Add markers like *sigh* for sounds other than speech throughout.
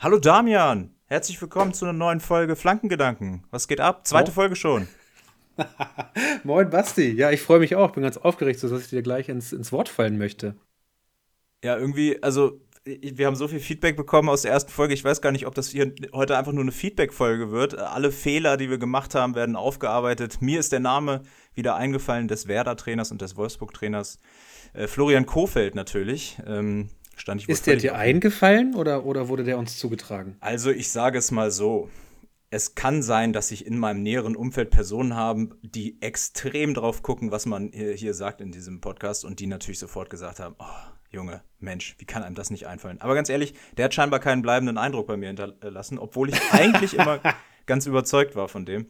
Hallo Damian, herzlich willkommen zu einer neuen Folge Flankengedanken. Was geht ab? Zweite oh. Folge schon. *laughs* Moin Basti, ja, ich freue mich auch. Bin ganz aufgeregt, dass ich dir gleich ins, ins Wort fallen möchte. Ja, irgendwie, also wir haben so viel Feedback bekommen aus der ersten Folge. Ich weiß gar nicht, ob das hier heute einfach nur eine Feedback-Folge wird. Alle Fehler, die wir gemacht haben, werden aufgearbeitet. Mir ist der Name wieder eingefallen des Werder-Trainers und des Wolfsburg-Trainers. Äh, Florian Kofeld natürlich. Ähm, stand ich Ist der dir eingefallen oder, oder wurde der uns zugetragen? Also ich sage es mal so. Es kann sein, dass ich in meinem näheren Umfeld Personen haben, die extrem drauf gucken, was man hier, hier sagt in diesem Podcast und die natürlich sofort gesagt haben, oh, Junge, Mensch, wie kann einem das nicht einfallen? Aber ganz ehrlich, der hat scheinbar keinen bleibenden Eindruck bei mir hinterlassen, obwohl ich *laughs* eigentlich immer ganz überzeugt war von dem.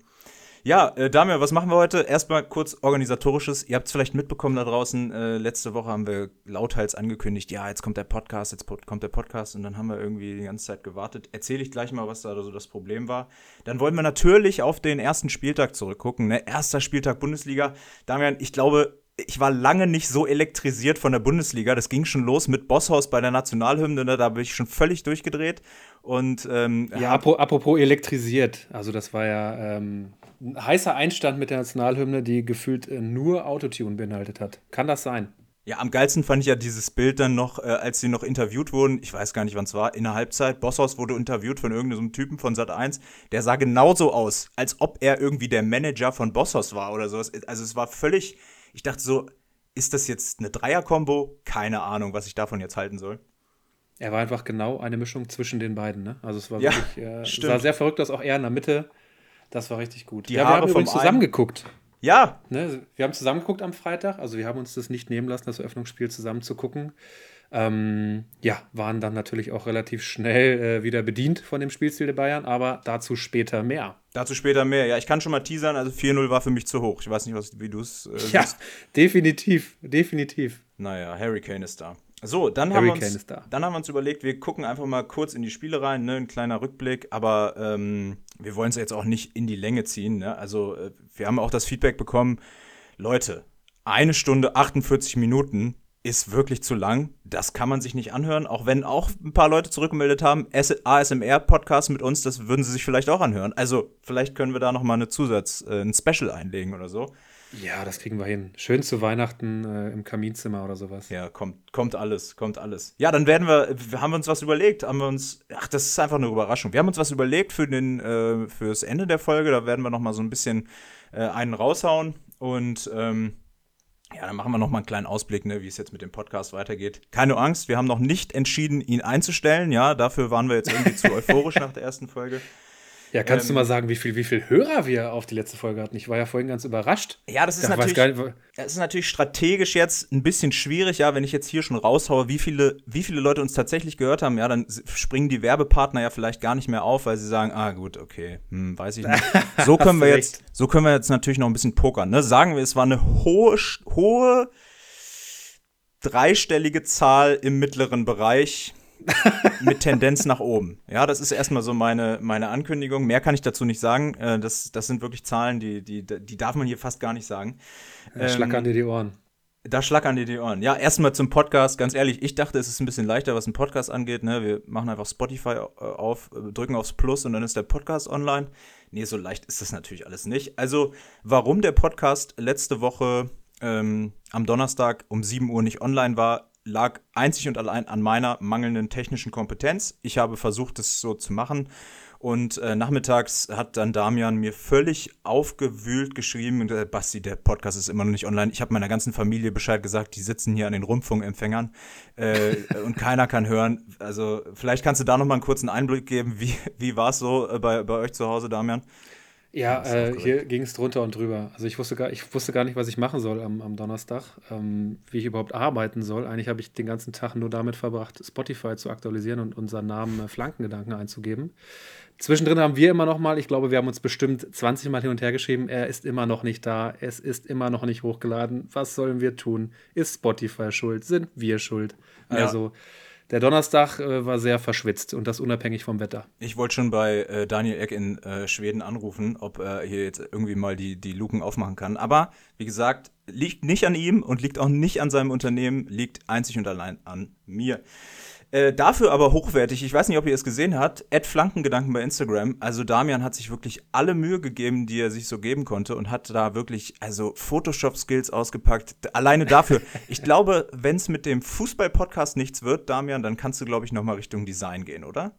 Ja, äh, Damian, was machen wir heute? Erstmal kurz organisatorisches. Ihr habt es vielleicht mitbekommen da draußen. Äh, letzte Woche haben wir lauthals angekündigt, ja, jetzt kommt der Podcast, jetzt kommt der Podcast und dann haben wir irgendwie die ganze Zeit gewartet. Erzähle ich gleich mal, was da so das Problem war. Dann wollen wir natürlich auf den ersten Spieltag zurückgucken. Ne? Erster Spieltag Bundesliga. Damian, ich glaube, ich war lange nicht so elektrisiert von der Bundesliga. Das ging schon los mit Bosshaus bei der Nationalhymne. Ne? Da bin ich schon völlig durchgedreht. Und ähm, ja, apropos elektrisiert. Also das war ja ähm, ein heißer Einstand mit der Nationalhymne, die gefühlt äh, nur Autotune beinhaltet hat. Kann das sein? Ja, am geilsten fand ich ja dieses Bild dann noch, äh, als sie noch interviewt wurden. Ich weiß gar nicht, wann es war. In der Halbzeit. Bosshaus wurde interviewt von irgendeinem Typen von Sat 1. Der sah genauso aus, als ob er irgendwie der Manager von Bosshaus war oder sowas. Also es war völlig. Ich dachte so, ist das jetzt eine Dreier-Kombo? Keine Ahnung, was ich davon jetzt halten soll. Er war einfach genau eine Mischung zwischen den beiden, ne? Also es war ja, wirklich, äh, sah sehr verrückt aus, auch er in der Mitte das war richtig gut. Die ja, Haare wir haben zusammen geguckt. Ja. Ne, wir haben zusammen geguckt am Freitag. Also wir haben uns das nicht nehmen lassen, das Eröffnungsspiel zusammen zu gucken. Ähm, ja, waren dann natürlich auch relativ schnell äh, wieder bedient von dem Spielstil der Bayern, aber dazu später mehr. Dazu später mehr. Ja, ich kann schon mal teasern, also 4-0 war für mich zu hoch. Ich weiß nicht, was, wie du es äh, Ja, definitiv, definitiv. Naja, Harry Kane ist da. So, dann haben, wir uns, dann haben wir uns überlegt, wir gucken einfach mal kurz in die Spiele rein, ne? ein kleiner Rückblick, aber ähm, wir wollen es jetzt auch nicht in die Länge ziehen. Ne? Also, äh, wir haben auch das Feedback bekommen, Leute, eine Stunde 48 Minuten ist wirklich zu lang. Das kann man sich nicht anhören, auch wenn auch ein paar Leute zurückgemeldet haben, ASMR-Podcast mit uns, das würden sie sich vielleicht auch anhören. Also, vielleicht können wir da noch mal eine Zusatz, äh, ein Special einlegen oder so. Ja, das kriegen wir hin. Schön zu Weihnachten äh, im Kaminzimmer oder sowas. Ja, kommt, kommt alles, kommt alles. Ja, dann werden wir, wir haben uns was überlegt, haben wir uns, ach, das ist einfach eine Überraschung. Wir haben uns was überlegt für den, äh, fürs Ende der Folge. Da werden wir noch mal so ein bisschen äh, einen raushauen und ähm, ja, dann machen wir noch mal einen kleinen Ausblick, ne, wie es jetzt mit dem Podcast weitergeht. Keine Angst, wir haben noch nicht entschieden, ihn einzustellen. Ja, dafür waren wir jetzt irgendwie zu *laughs* euphorisch nach der ersten Folge. Ja, kannst ähm, du mal sagen, wie viel, wie viel Hörer wir auf die letzte Folge hatten? Ich war ja vorhin ganz überrascht. Ja, das ist, natürlich, nicht, das ist natürlich strategisch jetzt ein bisschen schwierig, ja, wenn ich jetzt hier schon raushaue, wie viele, wie viele Leute uns tatsächlich gehört haben, ja, dann springen die Werbepartner ja vielleicht gar nicht mehr auf, weil sie sagen, ah gut, okay, hm, weiß ich nicht. *laughs* So können wir jetzt, so können wir jetzt natürlich noch ein bisschen pokern. Ne? Sagen wir, es war eine hohe, hohe dreistellige Zahl im mittleren Bereich mit Tendenz nach oben. Ja, das ist erstmal so meine, meine Ankündigung. Mehr kann ich dazu nicht sagen. Äh, das, das sind wirklich Zahlen, die, die, die darf man hier fast gar nicht sagen. Ähm, schlackern dir die Ohren. Da schlackern dir die Ohren. Ja, erstmal zum Podcast. Ganz ehrlich, ich dachte, es ist ein bisschen leichter, was ein Podcast angeht. Ne? Wir machen einfach Spotify äh, auf, äh, drücken aufs Plus und dann ist der Podcast online. Nee, so leicht ist das natürlich alles nicht. Also, warum der Podcast letzte Woche ähm, am Donnerstag um 7 Uhr nicht online war, lag einzig und allein an meiner mangelnden technischen Kompetenz. Ich habe versucht, es so zu machen. Und äh, nachmittags hat dann Damian mir völlig aufgewühlt geschrieben, äh, Basti, der Podcast ist immer noch nicht online. Ich habe meiner ganzen Familie Bescheid gesagt, die sitzen hier an den Rundfunkempfängern äh, und keiner kann hören. Also vielleicht kannst du da noch mal einen kurzen Einblick geben. Wie, wie war es so äh, bei, bei euch zu Hause, Damian? Ja, äh, hier ging es drunter und drüber. Also ich wusste gar, ich wusste gar nicht, was ich machen soll am, am Donnerstag, ähm, wie ich überhaupt arbeiten soll. Eigentlich habe ich den ganzen Tag nur damit verbracht, Spotify zu aktualisieren und unseren Namen äh, Flankengedanken einzugeben. Zwischendrin haben wir immer noch mal, ich glaube, wir haben uns bestimmt 20 Mal hin und her geschrieben, er ist immer noch nicht da, es ist immer noch nicht hochgeladen. Was sollen wir tun? Ist Spotify schuld? Sind wir schuld? Also ja der Donnerstag äh, war sehr verschwitzt und das unabhängig vom Wetter. Ich wollte schon bei äh, Daniel Eck in äh, Schweden anrufen, ob er hier jetzt irgendwie mal die, die Luken aufmachen kann. Aber wie gesagt, liegt nicht an ihm und liegt auch nicht an seinem Unternehmen, liegt einzig und allein an mir. Äh, dafür aber hochwertig. Ich weiß nicht, ob ihr es gesehen habt. Ed Flankengedanken bei Instagram. Also Damian hat sich wirklich alle Mühe gegeben, die er sich so geben konnte und hat da wirklich also Photoshop-Skills ausgepackt. Alleine dafür. *laughs* ich glaube, wenn es mit dem Fußball-Podcast nichts wird, Damian, dann kannst du, glaube ich, noch mal Richtung Design gehen, oder?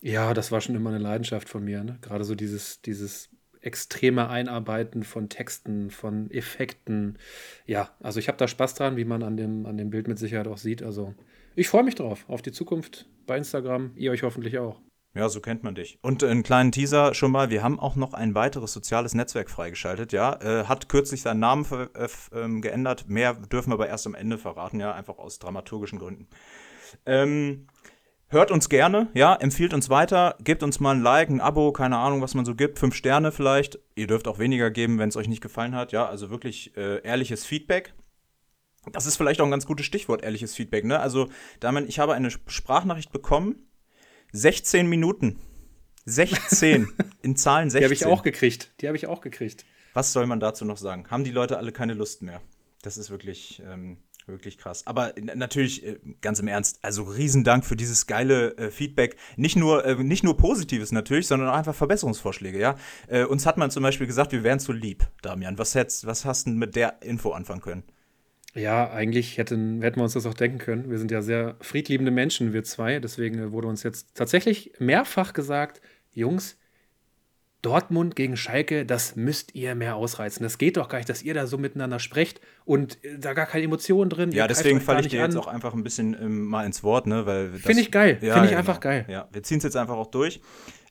Ja, das war schon immer eine Leidenschaft von mir. Ne? Gerade so dieses, dieses extreme Einarbeiten von Texten, von Effekten. Ja, also ich habe da Spaß dran, wie man an dem, an dem Bild mit Sicherheit auch sieht. Also ich freue mich drauf, auf die Zukunft bei Instagram. Ihr euch hoffentlich auch. Ja, so kennt man dich. Und einen kleinen Teaser schon mal, wir haben auch noch ein weiteres soziales Netzwerk freigeschaltet, ja. Äh, hat kürzlich seinen Namen äh, äh, geändert. Mehr dürfen wir aber erst am Ende verraten, ja, einfach aus dramaturgischen Gründen. Ähm, hört uns gerne, ja, empfiehlt uns weiter, gebt uns mal ein Like, ein Abo, keine Ahnung, was man so gibt, fünf Sterne vielleicht. Ihr dürft auch weniger geben, wenn es euch nicht gefallen hat, ja. Also wirklich äh, ehrliches Feedback. Das ist vielleicht auch ein ganz gutes Stichwort, ehrliches Feedback. Ne? Also, damit, ich habe eine Sprachnachricht bekommen. 16 Minuten. 16. *laughs* in Zahlen 16. Die habe ich auch gekriegt. Die habe ich auch gekriegt. Was soll man dazu noch sagen? Haben die Leute alle keine Lust mehr? Das ist wirklich, ähm, wirklich krass. Aber natürlich, äh, ganz im Ernst, also Riesendank für dieses geile äh, Feedback. Nicht nur, äh, nicht nur Positives natürlich, sondern auch einfach Verbesserungsvorschläge, ja. Äh, uns hat man zum Beispiel gesagt, wir wären zu lieb, Damian. Was, hättest, was hast du mit der Info anfangen können? Ja, eigentlich hätten, hätten wir uns das auch denken können. Wir sind ja sehr friedliebende Menschen, wir zwei. Deswegen wurde uns jetzt tatsächlich mehrfach gesagt, Jungs, Dortmund gegen Schalke, das müsst ihr mehr ausreizen. Das geht doch gar nicht, dass ihr da so miteinander sprecht und äh, da gar keine Emotionen drin. Ja, deswegen falle ich dir an. jetzt auch einfach ein bisschen ähm, mal ins Wort, ne? Finde ich geil. Ja, Finde ich ja, einfach genau. geil. Ja, wir ziehen es jetzt einfach auch durch.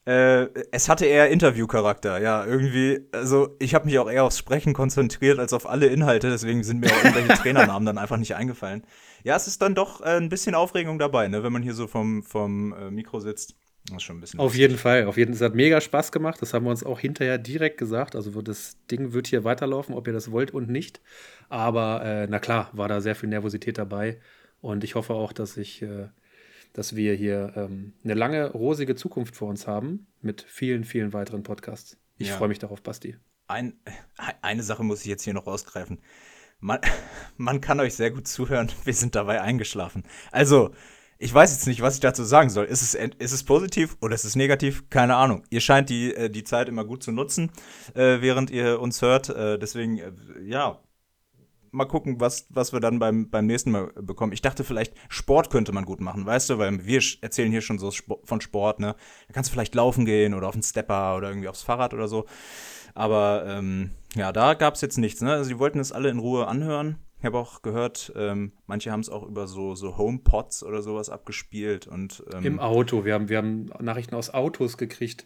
Äh, es hatte eher Interviewcharakter, ja, irgendwie. Also, ich habe mich auch eher aufs Sprechen konzentriert als auf alle Inhalte, deswegen sind mir auch irgendwelche *laughs* Trainernamen dann einfach nicht eingefallen. Ja, es ist dann doch äh, ein bisschen Aufregung dabei, ne, wenn man hier so vom, vom äh, Mikro sitzt. Das ist schon ein bisschen. Auf jeden Fall, auf jeden Fall. Es hat mega Spaß gemacht. Das haben wir uns auch hinterher direkt gesagt. Also, das Ding wird hier weiterlaufen, ob ihr das wollt und nicht. Aber, äh, na klar, war da sehr viel Nervosität dabei. Und ich hoffe auch, dass ich äh, dass wir hier ähm, eine lange, rosige Zukunft vor uns haben mit vielen, vielen weiteren Podcasts. Ich ja. freue mich darauf, Basti. Ein, eine Sache muss ich jetzt hier noch rausgreifen. Man, man kann euch sehr gut zuhören. Wir sind dabei eingeschlafen. Also, ich weiß jetzt nicht, was ich dazu sagen soll. Ist es, ist es positiv oder ist es negativ? Keine Ahnung. Ihr scheint die, äh, die Zeit immer gut zu nutzen, äh, während ihr uns hört. Äh, deswegen, ja, mal gucken, was, was wir dann beim, beim nächsten Mal bekommen. Ich dachte vielleicht, Sport könnte man gut machen, weißt du, weil wir erzählen hier schon so von Sport, ne? Da kannst du vielleicht laufen gehen oder auf den Stepper oder irgendwie aufs Fahrrad oder so. Aber ähm, ja, da gab es jetzt nichts, ne? Also die wollten es alle in Ruhe anhören. Ich habe auch gehört, ähm, manche haben es auch über so, so HomePods oder sowas abgespielt. Und, ähm, Im Auto. Wir haben, wir haben Nachrichten aus Autos gekriegt.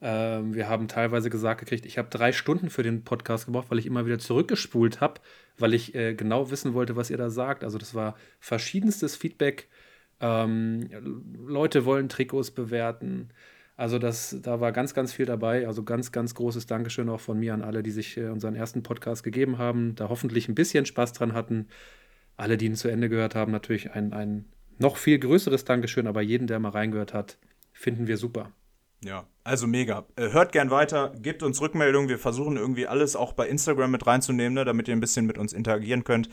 Ähm, wir haben teilweise gesagt gekriegt, ich habe drei Stunden für den Podcast gebraucht, weil ich immer wieder zurückgespult habe, weil ich äh, genau wissen wollte, was ihr da sagt. Also das war verschiedenstes Feedback. Ähm, Leute wollen Trikots bewerten. Also das, da war ganz, ganz viel dabei. Also ganz, ganz großes Dankeschön auch von mir an alle, die sich äh, unseren ersten Podcast gegeben haben, da hoffentlich ein bisschen Spaß dran hatten. Alle, die ihn zu Ende gehört haben, natürlich ein, ein noch viel größeres Dankeschön, aber jeden, der mal reingehört hat, finden wir super. Ja, also mega. Äh, hört gern weiter, gebt uns Rückmeldungen. Wir versuchen irgendwie alles auch bei Instagram mit reinzunehmen, ne, damit ihr ein bisschen mit uns interagieren könnt.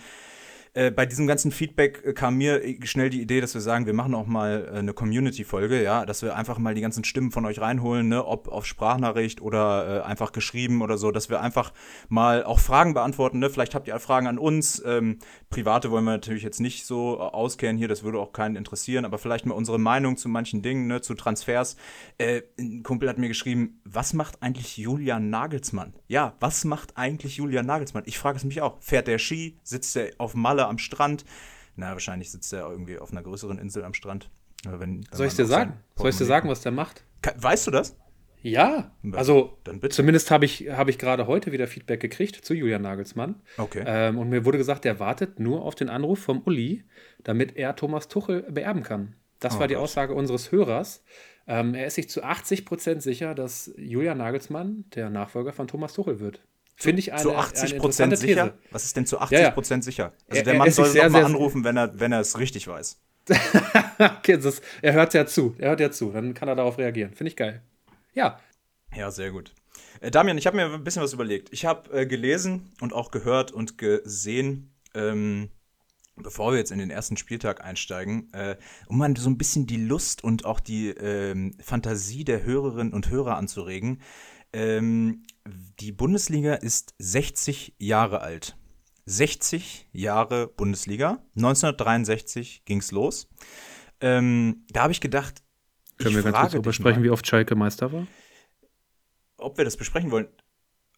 Äh, bei diesem ganzen Feedback äh, kam mir äh, schnell die Idee, dass wir sagen, wir machen auch mal äh, eine Community-Folge, ja, dass wir einfach mal die ganzen Stimmen von euch reinholen, ne, ob auf Sprachnachricht oder äh, einfach geschrieben oder so, dass wir einfach mal auch Fragen beantworten, ne? Vielleicht habt ihr Fragen an uns. Ähm, private wollen wir natürlich jetzt nicht so auskennen hier, das würde auch keinen interessieren, aber vielleicht mal unsere Meinung zu manchen Dingen, ne, zu Transfers. ein Kumpel hat mir geschrieben, was macht eigentlich Julian Nagelsmann? Ja, was macht eigentlich Julian Nagelsmann? Ich frage es mich auch. Fährt der Ski? Sitzt er auf Malle am Strand. Na, wahrscheinlich sitzt er irgendwie auf einer größeren Insel am Strand. Wenn, wenn Soll ich dir sagen? Soll ich dir sagen, was der macht? Weißt du das? Ja, also zumindest habe ich, hab ich gerade heute wieder Feedback gekriegt zu Julian Nagelsmann. Okay. Ähm, und mir wurde gesagt, der wartet nur auf den Anruf vom Uli, damit er Thomas Tuchel beerben kann. Das oh, war die Gott. Aussage unseres Hörers. Ähm, er ist sich zu 80 Prozent sicher, dass Julian Nagelsmann der Nachfolger von Thomas Tuchel wird. Finde ich eine, zu 80 Prozent sicher? These. Was ist denn zu 80 Prozent ja, ja. sicher? Also er, der Mann soll sehr, mal anrufen, wenn er, wenn er es richtig weiß. *laughs* okay, ist, er hört ja zu. Er hört ja zu. Dann kann er darauf reagieren. Finde ich geil. Ja. Ja, sehr gut. Äh, Damian, ich habe mir ein bisschen was überlegt. Ich habe äh, gelesen und auch gehört und gesehen, ähm, bevor wir jetzt in den ersten Spieltag einsteigen, äh, um mal so ein bisschen die Lust und auch die ähm, Fantasie der Hörerinnen und Hörer anzuregen. Ähm, die Bundesliga ist 60 Jahre alt. 60 Jahre Bundesliga. 1963 ging es los. Ähm, da habe ich gedacht, können ich wir ganz kurz besprechen, wie oft Schalke Meister war? Ob wir das besprechen wollen.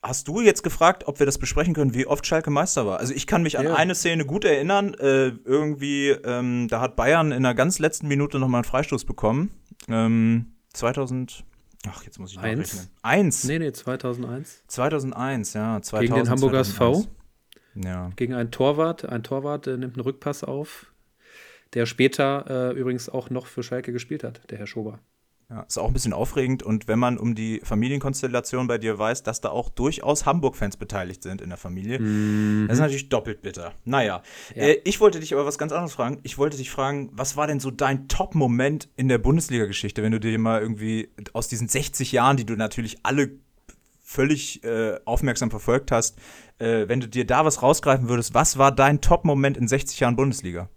Hast du jetzt gefragt, ob wir das besprechen können, wie oft Schalke Meister war? Also ich kann mich an eine Szene gut erinnern. Äh, irgendwie, ähm, da hat Bayern in der ganz letzten Minute nochmal einen Freistoß bekommen. Ähm, 2000, ach, jetzt muss ich nachrechnen. Eins? Nee, nee, 2001. 2001, ja. 2000, Gegen den Hamburger SV. Ja. Gegen einen Torwart. Ein Torwart äh, nimmt einen Rückpass auf, der später äh, übrigens auch noch für Schalke gespielt hat, der Herr Schober. Ja, ist auch ein bisschen aufregend und wenn man um die Familienkonstellation bei dir weiß, dass da auch durchaus Hamburg-Fans beteiligt sind in der Familie, mhm. das ist natürlich doppelt bitter. Naja, ja. äh, ich wollte dich aber was ganz anderes fragen. Ich wollte dich fragen, was war denn so dein Top-Moment in der Bundesliga-Geschichte, wenn du dir mal irgendwie aus diesen 60 Jahren, die du natürlich alle völlig äh, aufmerksam verfolgt hast, äh, wenn du dir da was rausgreifen würdest, was war dein Top-Moment in 60 Jahren Bundesliga?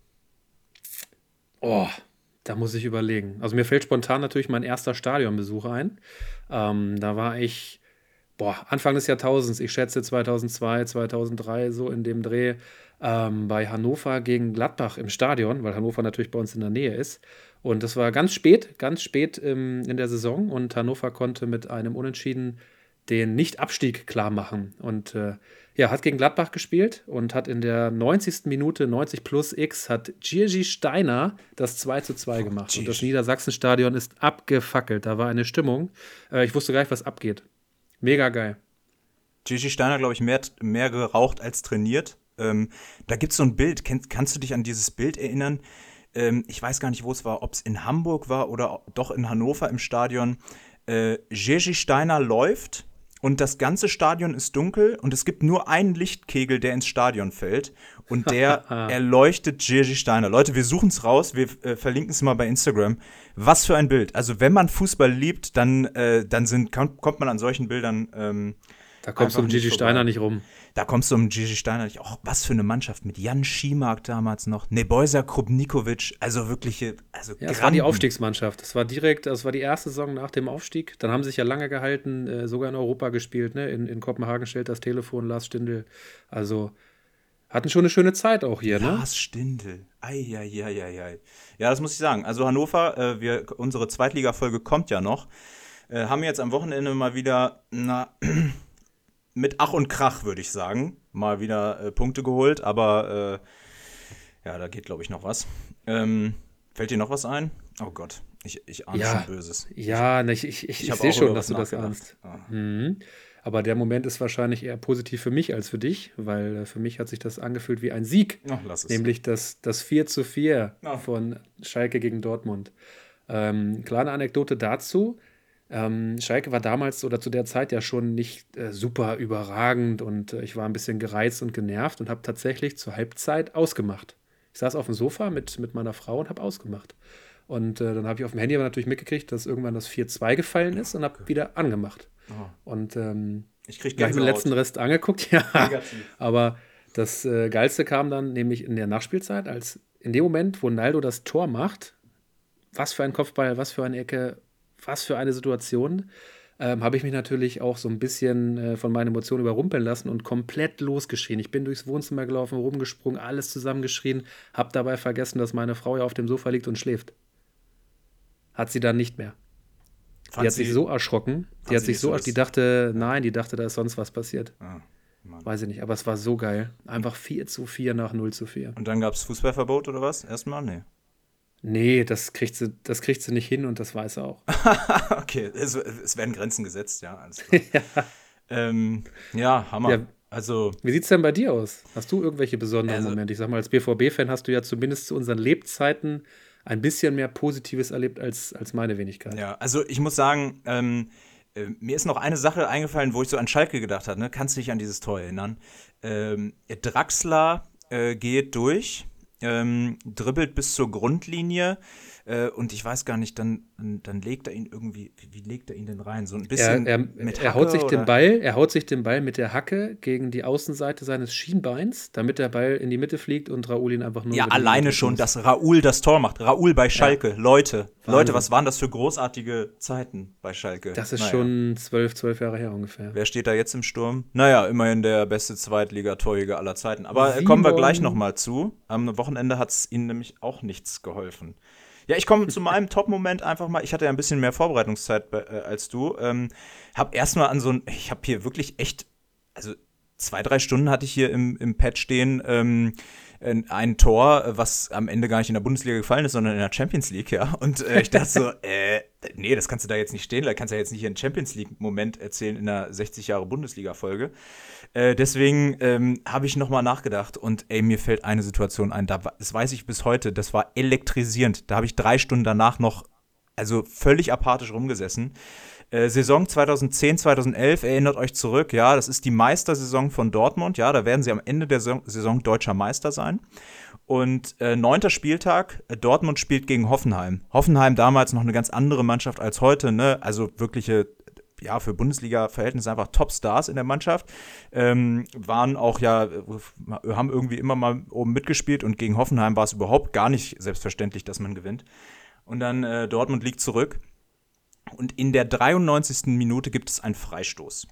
Oh, da muss ich überlegen. Also mir fällt spontan natürlich mein erster Stadionbesuch ein. Ähm, da war ich, boah, Anfang des Jahrtausends, ich schätze 2002, 2003, so in dem Dreh, ähm, bei Hannover gegen Gladbach im Stadion, weil Hannover natürlich bei uns in der Nähe ist. Und das war ganz spät, ganz spät ähm, in der Saison und Hannover konnte mit einem Unentschieden den Nicht-Abstieg klar machen. Und äh, ja, hat gegen Gladbach gespielt und hat in der 90. Minute, 90 plus X, hat Giergi Steiner das 2 zu 2 gemacht. Oh, und das Niedersachsenstadion ist abgefackelt. Da war eine Stimmung. Äh, ich wusste gar nicht, was abgeht. Mega geil. Gigi Steiner, glaube ich, mehr, mehr geraucht als trainiert. Ähm, da gibt es so ein Bild. Kenn, kannst du dich an dieses Bild erinnern? Ähm, ich weiß gar nicht, wo es war, ob es in Hamburg war oder doch in Hannover im Stadion. Äh, Gigi Steiner läuft und das ganze Stadion ist dunkel und es gibt nur einen Lichtkegel, der ins Stadion fällt und der *laughs* erleuchtet Jerzy Steiner. Leute, wir suchen es raus, wir äh, verlinken es mal bei Instagram. Was für ein Bild. Also wenn man Fußball liebt, dann, äh, dann sind, kommt man an solchen Bildern ähm, da kommst du um Gigi Steiner nicht rum. Da kommst du um Gigi Steiner nicht. Auch was für eine Mannschaft mit Jan Schimark damals noch, Nebojsa Krupnikovic, also wirkliche, also ja, das war die Aufstiegsmannschaft. Das war direkt, das war die erste Saison nach dem Aufstieg. Dann haben sie sich ja lange gehalten, äh, sogar in Europa gespielt, ne? In, in Kopenhagen stellt das Telefon Lars Stindl. Also hatten schon eine schöne Zeit auch hier, ne? Lars Stindl. Eieieiei. Ja, das muss ich sagen. Also Hannover, äh, wir, unsere Zweitliga-Folge kommt ja noch. Äh, haben jetzt am Wochenende mal wieder, na, *clears throat* mit Ach und Krach, würde ich sagen, mal wieder äh, Punkte geholt. Aber äh, ja, da geht, glaube ich, noch was. Ähm, fällt dir noch was ein? Oh Gott, ich, ich ahne ja, schon Böses. Ja, ich, ich, ich, ich sehe schon, dass du das ahnst. Ah. Mhm. Aber der Moment ist wahrscheinlich eher positiv für mich als für dich, weil äh, für mich hat sich das angefühlt wie ein Sieg. Ach. Nämlich das, das 4 zu 4 Ach. von Schalke gegen Dortmund. Ähm, kleine Anekdote dazu. Ähm, Schalke war damals oder zu der Zeit ja schon nicht äh, super überragend und äh, ich war ein bisschen gereizt und genervt und habe tatsächlich zur Halbzeit ausgemacht. Ich saß auf dem Sofa mit, mit meiner Frau und habe ausgemacht. Und äh, dann habe ich auf dem Handy aber natürlich mitgekriegt, dass irgendwann das 4-2 gefallen ist und habe okay. wieder angemacht. Oh. Und ähm, ich kriege den letzten Rest angeguckt, *laughs* ja. Negativ. Aber das äh, Geilste kam dann nämlich in der Nachspielzeit, als in dem Moment, wo Naldo das Tor macht, was für ein Kopfball, was für eine Ecke, was für eine Situation, ähm, habe ich mich natürlich auch so ein bisschen äh, von meinen Emotionen überrumpeln lassen und komplett losgeschrien. Ich bin durchs Wohnzimmer gelaufen, rumgesprungen, alles zusammengeschrien, habe dabei vergessen, dass meine Frau ja auf dem Sofa liegt und schläft. Hat sie dann nicht mehr. Fand die hat sich so erschrocken. Die hat sich so, die dachte, nein, die dachte, da ist sonst was passiert. Ah, Weiß ich nicht, aber es war so geil. Einfach 4 zu 4 nach 0 zu 4. Und dann gab es Fußballverbot oder was? Erstmal? Nee. Nee, das kriegt, sie, das kriegt sie nicht hin und das weiß er auch. *laughs* okay, es, es, werden Grenzen gesetzt, ja. Alles klar. *laughs* ja. Ähm, ja, Hammer. Ja, also, wie sieht es denn bei dir aus? Hast du irgendwelche besonderen also, Momente? Ich sag mal, als BVB-Fan hast du ja zumindest zu unseren Lebzeiten ein bisschen mehr Positives erlebt als, als meine Wenigkeit. Ja, also ich muss sagen, ähm, äh, mir ist noch eine Sache eingefallen, wo ich so an Schalke gedacht habe. Ne? Kannst du dich an dieses Tor erinnern? Ähm, Draxler äh, geht durch ähm, dribbelt bis zur Grundlinie, Äh, und ich weiß gar nicht, dann, dann legt er ihn irgendwie, wie, legt er ihn denn rein? So ein bisschen er, er, mit Hacke, er haut sich oder? den Ball, er haut sich den Ball mit der Hacke gegen die Außenseite seines Schienbeins, damit der Ball in die Mitte fliegt und Raoul ihn einfach nur. Ja, alleine schon, dass Raoul das Tor macht. Raoul bei Schalke, ja. Leute. Wahnsinn. Leute, was waren das für großartige Zeiten bei Schalke? Das ist naja. schon zwölf, zwölf Jahre her ungefähr. Wer steht da jetzt im Sturm? Naja, immerhin der beste Zweitligatorjäger aller Zeiten. Aber Simon. kommen wir gleich nochmal zu. Am Wochenende hat es ihnen nämlich auch nichts geholfen. Ja, ich komme *laughs* zu meinem Top-Moment einfach mal. Ich hatte ja ein bisschen mehr Vorbereitungszeit äh, als du. Ähm, hab erstmal an so ein, ich habe hier wirklich echt, also zwei, drei Stunden hatte ich hier im, im Pad stehen. Ähm, ein Tor, was am Ende gar nicht in der Bundesliga gefallen ist, sondern in der Champions League, ja. Und äh, ich dachte so, *laughs* äh, nee, das kannst du da jetzt nicht stehen, da kannst du ja jetzt nicht einen Champions League-Moment erzählen in einer 60 Jahre Bundesliga-Folge. Äh, deswegen ähm, habe ich nochmal nachgedacht und ey, mir fällt eine Situation ein, da, das weiß ich bis heute, das war elektrisierend. Da habe ich drei Stunden danach noch, also völlig apathisch rumgesessen. Äh, Saison 2010, 2011, erinnert euch zurück, ja, das ist die Meistersaison von Dortmund, ja, da werden sie am Ende der Saison deutscher Meister sein. Und äh, neunter Spieltag, Dortmund spielt gegen Hoffenheim. Hoffenheim damals noch eine ganz andere Mannschaft als heute, ne? Also wirkliche, ja, für Bundesliga-Verhältnisse einfach Top-Stars in der Mannschaft. Ähm, waren auch ja, haben irgendwie immer mal oben mitgespielt und gegen Hoffenheim war es überhaupt gar nicht selbstverständlich, dass man gewinnt. Und dann äh, Dortmund liegt zurück und in der 93. Minute gibt es einen Freistoß.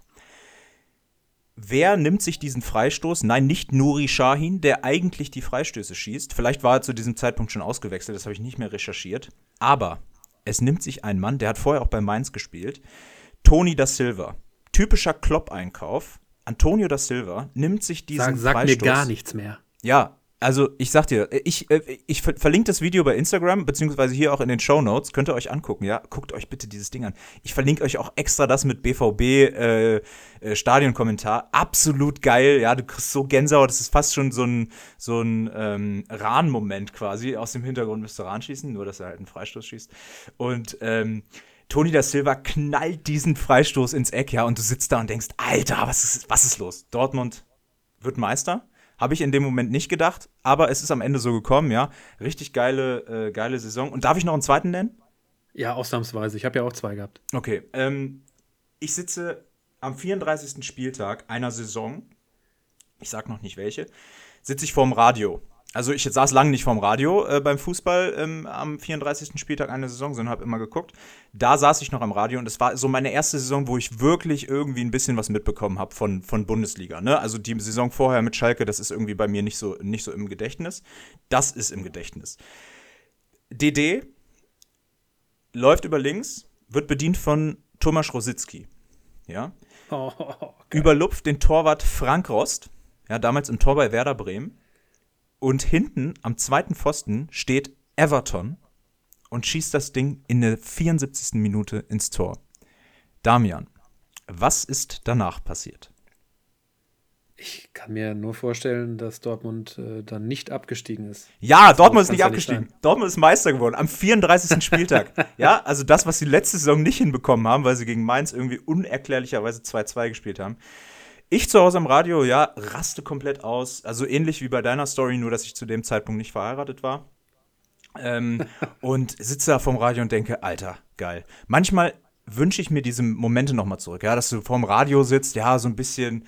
Wer nimmt sich diesen Freistoß? Nein, nicht Nuri Shahin, der eigentlich die Freistöße schießt. Vielleicht war er zu diesem Zeitpunkt schon ausgewechselt, das habe ich nicht mehr recherchiert. Aber es nimmt sich ein Mann, der hat vorher auch bei Mainz gespielt, Toni da Silva. Typischer Klopp-Einkauf. Antonio da Silva nimmt sich diesen sag, sag Freistoß. Sag mir gar nichts mehr. Ja, also, ich sag dir, ich, äh, ich verlinke das Video bei Instagram, beziehungsweise hier auch in den Show Notes. Könnt ihr euch angucken, ja? Guckt euch bitte dieses Ding an. Ich verlinke euch auch extra das mit BVB äh, äh, Stadionkommentar. Absolut geil, ja? Du kriegst so Gänsehaut. Das ist fast schon so ein, so ein ähm, Rahn-Moment quasi. Aus dem Hintergrund müsste Rahn schießen, nur dass er halt einen Freistoß schießt. Und, ähm, Toni da Silva knallt diesen Freistoß ins Eck, ja? Und du sitzt da und denkst, Alter, was ist, was ist los? Dortmund wird Meister habe ich in dem Moment nicht gedacht, aber es ist am Ende so gekommen, ja. Richtig geile, äh, geile Saison. Und darf ich noch einen zweiten nennen? Ja, ausnahmsweise. Ich habe ja auch zwei gehabt. Okay. Ähm, ich sitze am 34. Spieltag einer Saison, ich sag noch nicht welche, sitze ich vorm Radio also ich saß lange nicht vorm Radio äh, beim Fußball ähm, am 34. Spieltag einer Saison, sondern habe immer geguckt. Da saß ich noch am Radio und es war so meine erste Saison, wo ich wirklich irgendwie ein bisschen was mitbekommen habe von, von Bundesliga. Ne? Also die Saison vorher mit Schalke, das ist irgendwie bei mir nicht so, nicht so im Gedächtnis. Das ist im Gedächtnis. DD läuft über links, wird bedient von Thomas Rositzky. Ja? Oh, *laughs* okay. Überlupft den Torwart Frank Rost, ja, damals im Tor bei Werder Bremen und hinten am zweiten Pfosten steht Everton und schießt das Ding in der 74. Minute ins Tor. Damian, was ist danach passiert? Ich kann mir nur vorstellen, dass Dortmund äh, dann nicht abgestiegen ist. Ja, Dortmund ist nicht abgestiegen. Nicht Dortmund ist Meister geworden am 34. Spieltag. *laughs* ja, also das, was sie letzte Saison nicht hinbekommen haben, weil sie gegen Mainz irgendwie unerklärlicherweise 2-2 gespielt haben. Ich zu Hause am Radio, ja, raste komplett aus. Also ähnlich wie bei deiner Story, nur dass ich zu dem Zeitpunkt nicht verheiratet war. Ähm, *laughs* und sitze da vorm Radio und denke, Alter, geil. Manchmal wünsche ich mir diese Momente nochmal zurück, ja, dass du vorm Radio sitzt, ja, so ein bisschen,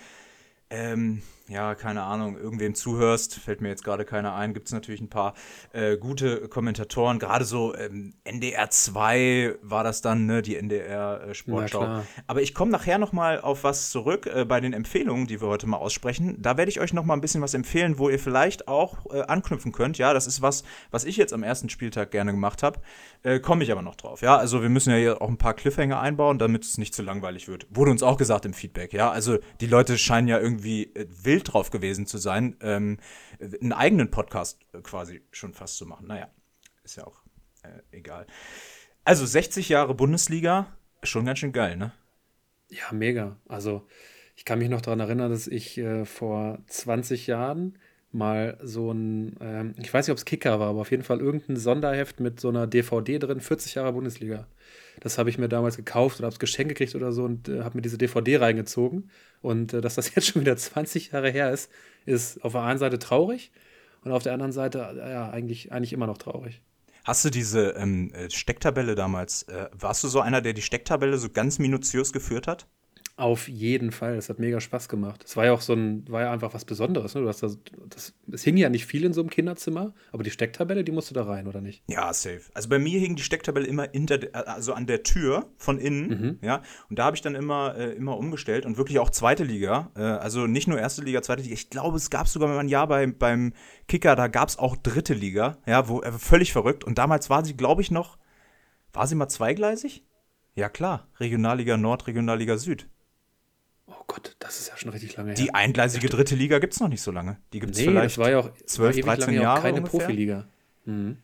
ähm, ja, keine Ahnung, irgendwem zuhörst, fällt mir jetzt gerade keiner ein, gibt es natürlich ein paar äh, gute Kommentatoren, gerade so ähm, NDR 2 war das dann, ne, die NDR äh, Sportschau. Aber ich komme nachher noch mal auf was zurück äh, bei den Empfehlungen, die wir heute mal aussprechen. Da werde ich euch noch mal ein bisschen was empfehlen, wo ihr vielleicht auch äh, anknüpfen könnt. Ja, das ist was, was ich jetzt am ersten Spieltag gerne gemacht habe. Äh, komme ich aber noch drauf. Ja, also wir müssen ja hier auch ein paar Cliffhanger einbauen, damit es nicht zu langweilig wird. Wurde uns auch gesagt im Feedback. Ja, also die Leute scheinen ja irgendwie äh, wild wild drauf gewesen zu sein, ähm, einen eigenen Podcast quasi schon fast zu machen. Naja, ist ja auch äh, egal. Also 60 Jahre Bundesliga, schon ganz schön geil, ne? Ja, mega. Also ich kann mich noch daran erinnern, dass ich äh, vor 20 Jahren mal so ein, ähm, ich weiß nicht, ob es Kicker war, aber auf jeden Fall irgendein Sonderheft mit so einer DVD drin, 40 Jahre Bundesliga. Das habe ich mir damals gekauft oder habe es geschenkt gekriegt oder so und äh, habe mir diese DVD reingezogen. Und äh, dass das *laughs* jetzt schon wieder 20 Jahre her ist, ist auf der einen Seite traurig und auf der anderen Seite äh, ja eigentlich, eigentlich immer noch traurig. Hast du diese ähm, äh, Stecktabelle damals, äh, warst du so einer, der die Stecktabelle so ganz minutiös geführt hat? Auf jeden Fall. Es hat mega Spaß gemacht. Es war ja auch so ein, war ja einfach was Besonderes. Ne? Du hast das, das, es hing ja nicht viel in so einem Kinderzimmer, aber die Stecktabelle, die musst du da rein, oder nicht? Ja, safe. Also bei mir hing die Stecktabelle immer hinter, also an der Tür von innen, mhm. ja. Und da habe ich dann immer, äh, immer umgestellt und wirklich auch zweite Liga. Äh, also nicht nur erste Liga, zweite Liga. Ich glaube, es gab sogar mal ein Jahr bei, beim Kicker, da gab es auch dritte Liga, ja, wo äh, völlig verrückt. Und damals war sie, glaube ich, noch, war sie mal zweigleisig? Ja, klar. Regionalliga Nord, Regionalliga Süd. Oh Gott, das ist ja schon richtig lange her. Die eingleisige ja, dritte Liga gibt es noch nicht so lange. Die gibt es nee, vielleicht das war ja auch 12, 13 Jahre. Keine ungefähr. Profiliga. Mhm.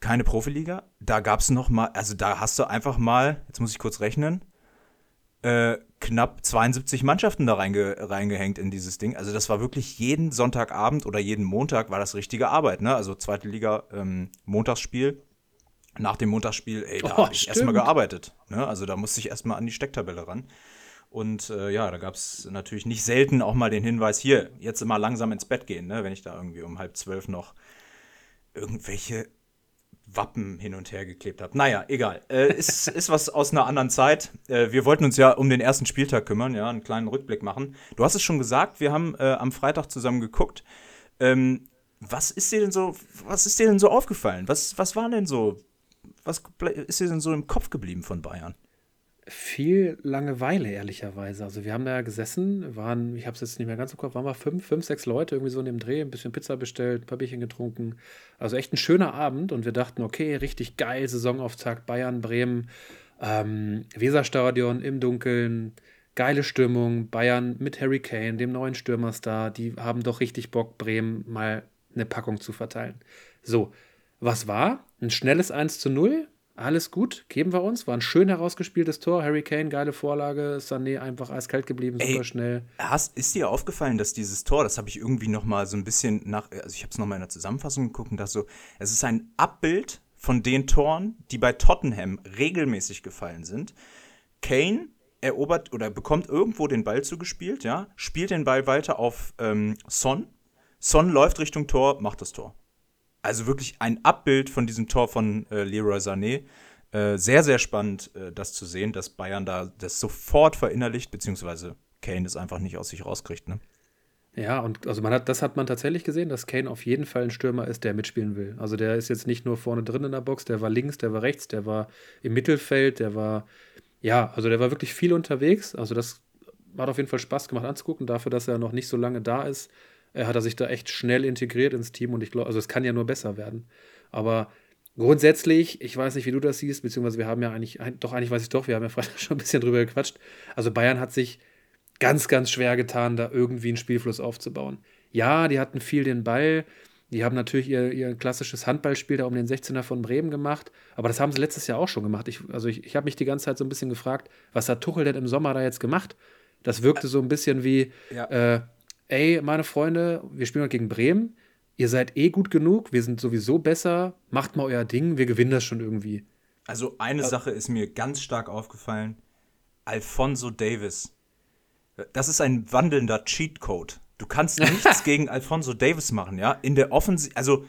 Keine Profiliga. Da gab es noch mal, also da hast du einfach mal, jetzt muss ich kurz rechnen, äh, knapp 72 Mannschaften da reinge, reingehängt in dieses Ding. Also das war wirklich jeden Sonntagabend oder jeden Montag war das richtige Arbeit. Ne? Also zweite Liga, ähm, Montagsspiel. Nach dem Montagsspiel, ey, da oh, habe ich erstmal gearbeitet. Ne? Also da musste ich erstmal an die Stecktabelle ran. Und äh, ja, da gab es natürlich nicht selten auch mal den Hinweis, hier, jetzt immer langsam ins Bett gehen, ne? wenn ich da irgendwie um halb zwölf noch irgendwelche Wappen hin und her geklebt habe. Naja, egal. Äh, ist, *laughs* ist was aus einer anderen Zeit. Äh, wir wollten uns ja um den ersten Spieltag kümmern, ja, einen kleinen Rückblick machen. Du hast es schon gesagt, wir haben äh, am Freitag zusammen geguckt. Ähm, was ist dir denn so, was ist dir denn so aufgefallen? Was, was war denn so, was ist dir denn so im Kopf geblieben von Bayern? Viel Langeweile, ehrlicherweise. Also wir haben da gesessen, waren, ich habe es jetzt nicht mehr ganz im Kopf, waren wir fünf, fünf, sechs Leute irgendwie so in dem Dreh, ein bisschen Pizza bestellt, ein paar Bierchen getrunken. Also echt ein schöner Abend und wir dachten, okay, richtig geil, Saisonauftakt, Bayern, Bremen, ähm, Weserstadion im Dunkeln, geile Stimmung, Bayern mit Harry Kane, dem neuen Stürmerstar, die haben doch richtig Bock, Bremen mal eine Packung zu verteilen. So, was war? Ein schnelles 1 zu 0, alles gut, geben wir uns. War ein schön herausgespieltes Tor. Harry Kane, geile Vorlage. Sané einfach eiskalt geblieben, super Ey, schnell. Hast, ist dir aufgefallen, dass dieses Tor, das habe ich irgendwie noch mal so ein bisschen nach, also ich habe es noch mal in der Zusammenfassung geguckt und dachte so, es ist ein Abbild von den Toren, die bei Tottenham regelmäßig gefallen sind. Kane erobert oder bekommt irgendwo den Ball zugespielt, ja, spielt den Ball weiter auf ähm, Son. Son läuft Richtung Tor, macht das Tor also wirklich ein Abbild von diesem Tor von äh, Leroy Sané. Äh, sehr, sehr spannend, äh, das zu sehen, dass Bayern da das sofort verinnerlicht, beziehungsweise Kane das einfach nicht aus sich rauskriegt. Ne? Ja, und also man hat, das hat man tatsächlich gesehen, dass Kane auf jeden Fall ein Stürmer ist, der mitspielen will. Also der ist jetzt nicht nur vorne drin in der Box, der war links, der war rechts, der war im Mittelfeld, der war, ja, also der war wirklich viel unterwegs. Also das hat auf jeden Fall Spaß gemacht anzugucken, dafür, dass er noch nicht so lange da ist hat er sich da echt schnell integriert ins Team und ich glaube, also es kann ja nur besser werden. Aber grundsätzlich, ich weiß nicht, wie du das siehst, beziehungsweise wir haben ja eigentlich, doch eigentlich weiß ich doch, wir haben ja Freitag *laughs* schon ein bisschen drüber gequatscht. Also Bayern hat sich ganz, ganz schwer getan, da irgendwie einen Spielfluss aufzubauen. Ja, die hatten viel den Ball. Die haben natürlich ihr, ihr klassisches Handballspiel da um den 16er von Bremen gemacht, aber das haben sie letztes Jahr auch schon gemacht. Ich, also ich, ich habe mich die ganze Zeit so ein bisschen gefragt, was hat Tuchel denn im Sommer da jetzt gemacht? Das wirkte so ein bisschen wie, ja. äh, ey, meine Freunde, wir spielen heute gegen Bremen, ihr seid eh gut genug, wir sind sowieso besser, macht mal euer Ding, wir gewinnen das schon irgendwie. Also eine also, Sache ist mir ganz stark aufgefallen. Alfonso Davis. Das ist ein wandelnder Cheatcode. Du kannst *laughs* nichts gegen Alfonso Davis machen, ja? In der Offensive, also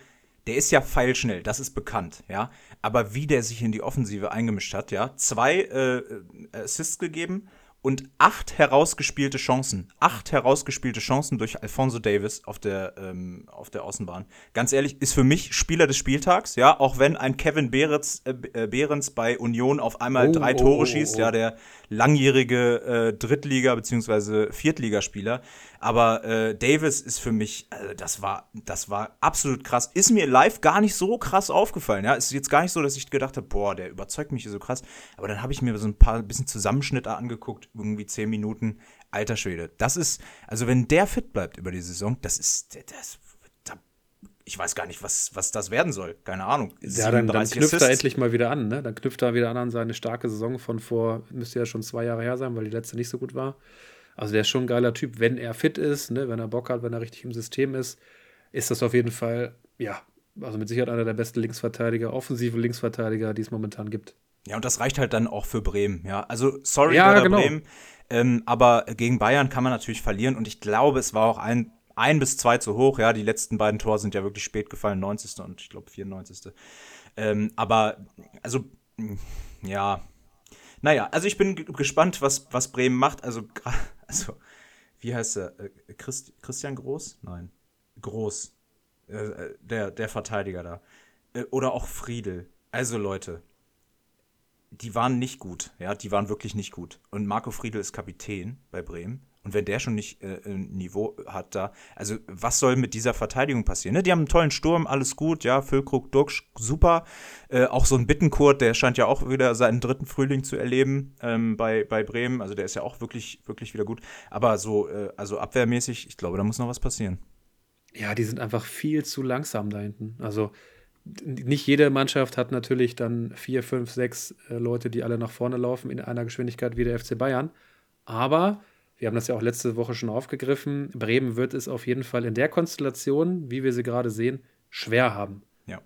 der ist ja feilschnell, das ist bekannt, ja? Aber wie der sich in die Offensive eingemischt hat, ja? Zwei äh, Assists gegeben und acht herausgespielte Chancen. Acht herausgespielte Chancen durch Alfonso Davis auf der, ähm, auf der Außenbahn. Ganz ehrlich, ist für mich Spieler des Spieltags, ja, auch wenn ein Kevin Behrens, äh, äh Behrens bei Union auf einmal oh, drei Tore oh, oh, schießt, ja, der langjährige äh, Drittliga- bzw. Viertligaspieler. Aber äh, Davis ist für mich, also das war, das war absolut krass. Ist mir live gar nicht so krass aufgefallen. Ja, ist jetzt gar nicht so, dass ich gedacht habe, boah, der überzeugt mich so krass. Aber dann habe ich mir so ein paar bisschen Zusammenschnitte angeguckt, irgendwie zehn Minuten. Alter Schwede, das ist, also wenn der fit bleibt über die Saison, das ist, das, ich weiß gar nicht, was, was das werden soll. Keine Ahnung. Ja, dann, dann knüpft Assists. er endlich mal wieder an. Ne? Dann knüpft er wieder an an seine starke Saison von vor, müsste ja schon zwei Jahre her sein, weil die letzte nicht so gut war. Also der ist schon ein geiler Typ, wenn er fit ist, ne? wenn er Bock hat, wenn er richtig im System ist, ist das auf jeden Fall, ja, also mit Sicherheit einer der besten Linksverteidiger, offensive Linksverteidiger, die es momentan gibt. Ja, und das reicht halt dann auch für Bremen, ja. Also, sorry, ja, genau. Bremen, ähm, aber gegen Bayern kann man natürlich verlieren und ich glaube, es war auch ein ein bis zwei zu hoch. Ja, die letzten beiden Tore sind ja wirklich spät gefallen, 90. und ich glaube 94. Ähm, aber, also, ja. Naja, also ich bin gespannt, was, was Bremen macht. Also, *laughs* also wie heißt er? Äh, Christ, Christian Groß? Nein. Groß. Äh, äh, der, der Verteidiger da. Oder auch Friedel. Also, Leute, die waren nicht gut. Ja, die waren wirklich nicht gut. Und Marco Friedel ist Kapitän bei Bremen. Und wenn der schon nicht äh, ein Niveau hat da, also was soll mit dieser Verteidigung passieren? Ne? Die haben einen tollen Sturm, alles gut, ja, Füllkrug, Duxch, super. Äh, auch so ein Bittenkurt, der scheint ja auch wieder seinen dritten Frühling zu erleben ähm, bei, bei Bremen. Also der ist ja auch wirklich, wirklich wieder gut. Aber so, äh, also abwehrmäßig, ich glaube, da muss noch was passieren. Ja, die sind einfach viel zu langsam da hinten. Also nicht jede Mannschaft hat natürlich dann vier, fünf, sechs äh, Leute, die alle nach vorne laufen in einer Geschwindigkeit wie der FC Bayern. Aber wir haben das ja auch letzte Woche schon aufgegriffen. Bremen wird es auf jeden Fall in der Konstellation, wie wir sie gerade sehen, schwer haben. Ja,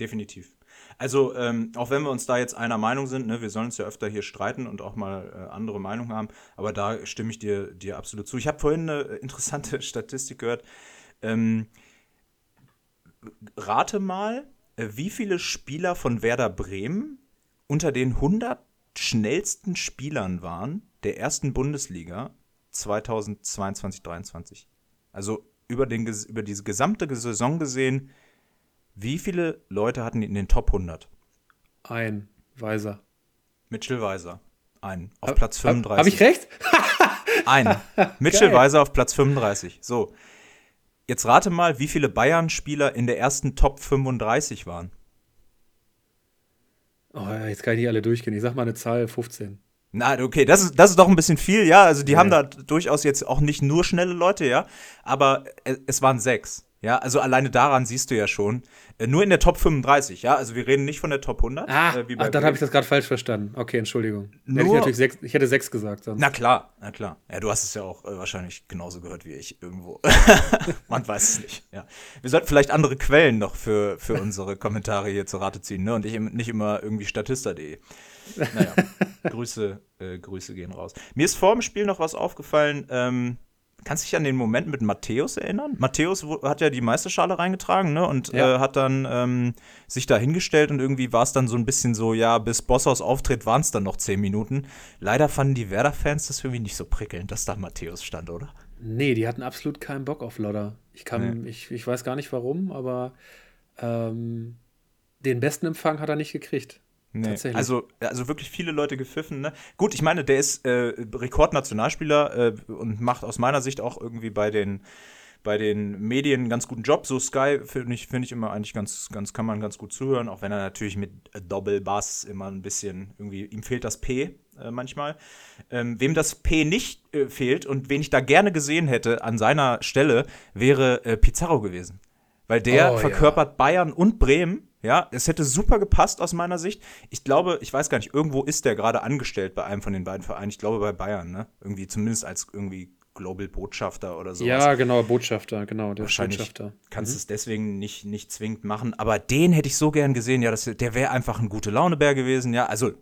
definitiv. Also, ähm, auch wenn wir uns da jetzt einer Meinung sind, ne, wir sollen uns ja öfter hier streiten und auch mal äh, andere Meinungen haben, aber da stimme ich dir, dir absolut zu. Ich habe vorhin eine interessante *laughs* Statistik gehört. Ähm, rate mal, äh, wie viele Spieler von Werder Bremen unter den 100 schnellsten Spielern waren der ersten Bundesliga 2022, 2023. Also über, den, über diese gesamte Saison gesehen, wie viele Leute hatten in den Top 100? Ein Weiser. Mitchell Weiser. Ein. Auf Platz 35. Habe ich recht? *laughs* Ein. Mitchell Weiser auf Platz 35. So. Jetzt rate mal, wie viele Bayern-Spieler in der ersten Top 35 waren. Oh, jetzt kann ich nicht alle durchgehen. Ich sag mal eine Zahl 15. Na, okay, das ist, das ist doch ein bisschen viel, ja. Also die ja. haben da durchaus jetzt auch nicht nur schnelle Leute, ja. Aber es waren sechs. Ja, also alleine daran siehst du ja schon. Äh, nur in der Top 35, ja. Also wir reden nicht von der Top 100. Ah, äh, ach, dann habe ich das gerade falsch verstanden. Okay, Entschuldigung. Nur, hätte ich, natürlich sechs, ich hätte sechs gesagt. Sonst. Na klar, na klar. Ja, du hast es ja auch äh, wahrscheinlich genauso gehört wie ich irgendwo. *laughs* Man weiß es nicht. Ja. Wir sollten vielleicht andere Quellen noch für, für unsere Kommentare hier zur Rate ziehen, ne? Und ich, nicht immer irgendwie statista.de. Naja, *laughs* Grüße, äh, Grüße gehen raus. Mir ist vor dem Spiel noch was aufgefallen. Ähm, Kannst du dich an den Moment mit Matthäus erinnern? Matthäus hat ja die Meisterschale reingetragen, ne? Und ja. äh, hat dann ähm, sich da hingestellt und irgendwie war es dann so ein bisschen so, ja, bis Bosshaus auftritt, waren es dann noch zehn Minuten. Leider fanden die Werder-Fans das irgendwie nicht so prickelnd, dass da Matthäus stand, oder? Nee, die hatten absolut keinen Bock auf Lodder. Ich kann, nee. ich, ich weiß gar nicht warum, aber ähm, den besten Empfang hat er nicht gekriegt. Nee, also, also wirklich viele Leute gepfiffen. Ne? Gut, ich meine, der ist äh, Rekordnationalspieler äh, und macht aus meiner Sicht auch irgendwie bei den, bei den Medien einen ganz guten Job. So Sky finde ich, find ich immer eigentlich ganz, ganz, kann man ganz gut zuhören, auch wenn er natürlich mit Doppelbass immer ein bisschen irgendwie, ihm fehlt das P äh, manchmal. Ähm, wem das P nicht äh, fehlt und wen ich da gerne gesehen hätte an seiner Stelle, wäre äh, Pizarro gewesen. Weil der oh, verkörpert ja. Bayern und Bremen ja, es hätte super gepasst aus meiner Sicht. Ich glaube, ich weiß gar nicht, irgendwo ist der gerade angestellt bei einem von den beiden Vereinen. Ich glaube bei Bayern, ne? Irgendwie zumindest als irgendwie Global Botschafter oder so. Ja, genau, Botschafter, genau, der Wahrscheinlich Botschafter. Kannst mhm. es deswegen nicht, nicht zwingend machen. Aber den hätte ich so gern gesehen, ja, das, der wäre einfach ein gute Launebär gewesen, ja. Also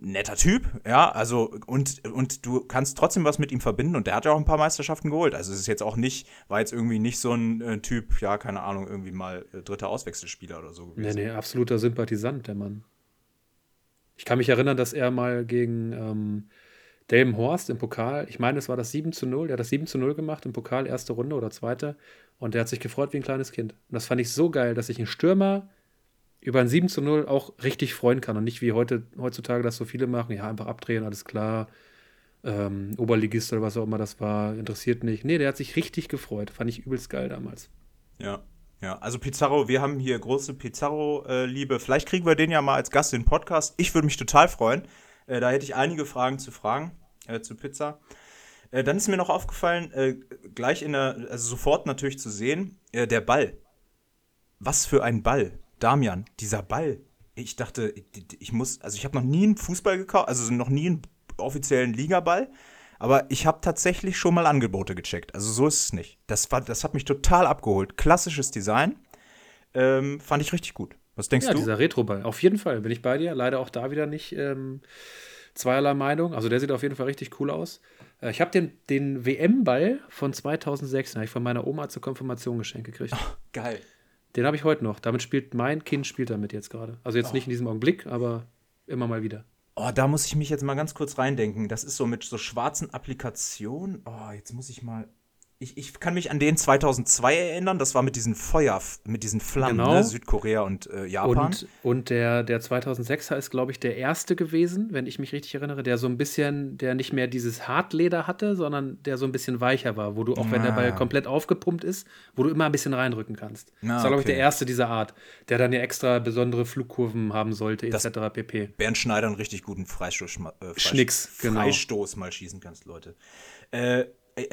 netter Typ, ja, also und, und du kannst trotzdem was mit ihm verbinden und der hat ja auch ein paar Meisterschaften geholt. Also es ist jetzt auch nicht, war jetzt irgendwie nicht so ein äh, Typ, ja, keine Ahnung, irgendwie mal äh, dritter Auswechselspieler oder so gewesen. Nee, nee, absoluter Sympathisant, der Mann. Ich kann mich erinnern, dass er mal gegen ähm, Delmen Horst im Pokal, ich meine, es war das 7 zu 0, der hat das 7 zu 0 gemacht im Pokal, erste Runde oder zweite, und der hat sich gefreut wie ein kleines Kind. Und das fand ich so geil, dass sich ein Stürmer über ein 7 zu 0 auch richtig freuen kann und nicht wie heute, heutzutage das so viele machen, ja, einfach abdrehen, alles klar, ähm, Oberligist oder was auch immer das war, interessiert nicht. Nee, der hat sich richtig gefreut. Fand ich übelst geil damals. Ja, ja, also Pizarro, wir haben hier große Pizarro-Liebe. Vielleicht kriegen wir den ja mal als Gast in den Podcast. Ich würde mich total freuen. Äh, da hätte ich einige Fragen zu fragen äh, zu Pizza. Äh, dann ist mir noch aufgefallen, äh, gleich in der, also sofort natürlich zu sehen, äh, der Ball. Was für ein Ball. Damian, dieser Ball. Ich dachte, ich muss, also ich habe noch nie einen Fußball gekauft, also noch nie einen offiziellen Ligaball, aber ich habe tatsächlich schon mal Angebote gecheckt. Also so ist es nicht. Das, war, das hat mich total abgeholt. Klassisches Design. Ähm, fand ich richtig gut. Was denkst ja, du? Dieser Retro-Ball. Auf jeden Fall bin ich bei dir. Leider auch da wieder nicht ähm, zweierlei Meinung. Also der sieht auf jeden Fall richtig cool aus. Äh, ich habe den, den WM-Ball von 2006, habe ich von meiner Oma zur Konfirmation geschenkt gekriegt. Oh, geil. Den habe ich heute noch. Damit spielt mein Kind spielt damit jetzt gerade. Also jetzt oh. nicht in diesem Augenblick, aber immer mal wieder. Oh, da muss ich mich jetzt mal ganz kurz reindenken. Das ist so mit so schwarzen Applikationen. Oh, jetzt muss ich mal ich, ich kann mich an den 2002 erinnern, das war mit diesen Feuer, mit diesen Flammen, genau. ne? Südkorea und äh, Japan. Und, und der, der 2006er ist, glaube ich, der erste gewesen, wenn ich mich richtig erinnere, der so ein bisschen, der nicht mehr dieses Hartleder hatte, sondern der so ein bisschen weicher war, wo du, auch ah. wenn der Ball ah. komplett aufgepumpt ist, wo du immer ein bisschen reinrücken kannst. Ah, das war, glaube ich, der erste dieser Art, der dann ja extra besondere Flugkurven haben sollte, etc. pp. Bernd Schneider einen richtig guten Freistoß, äh, Schnicks, genau. Freistoß mal schießen kannst, Leute. Äh,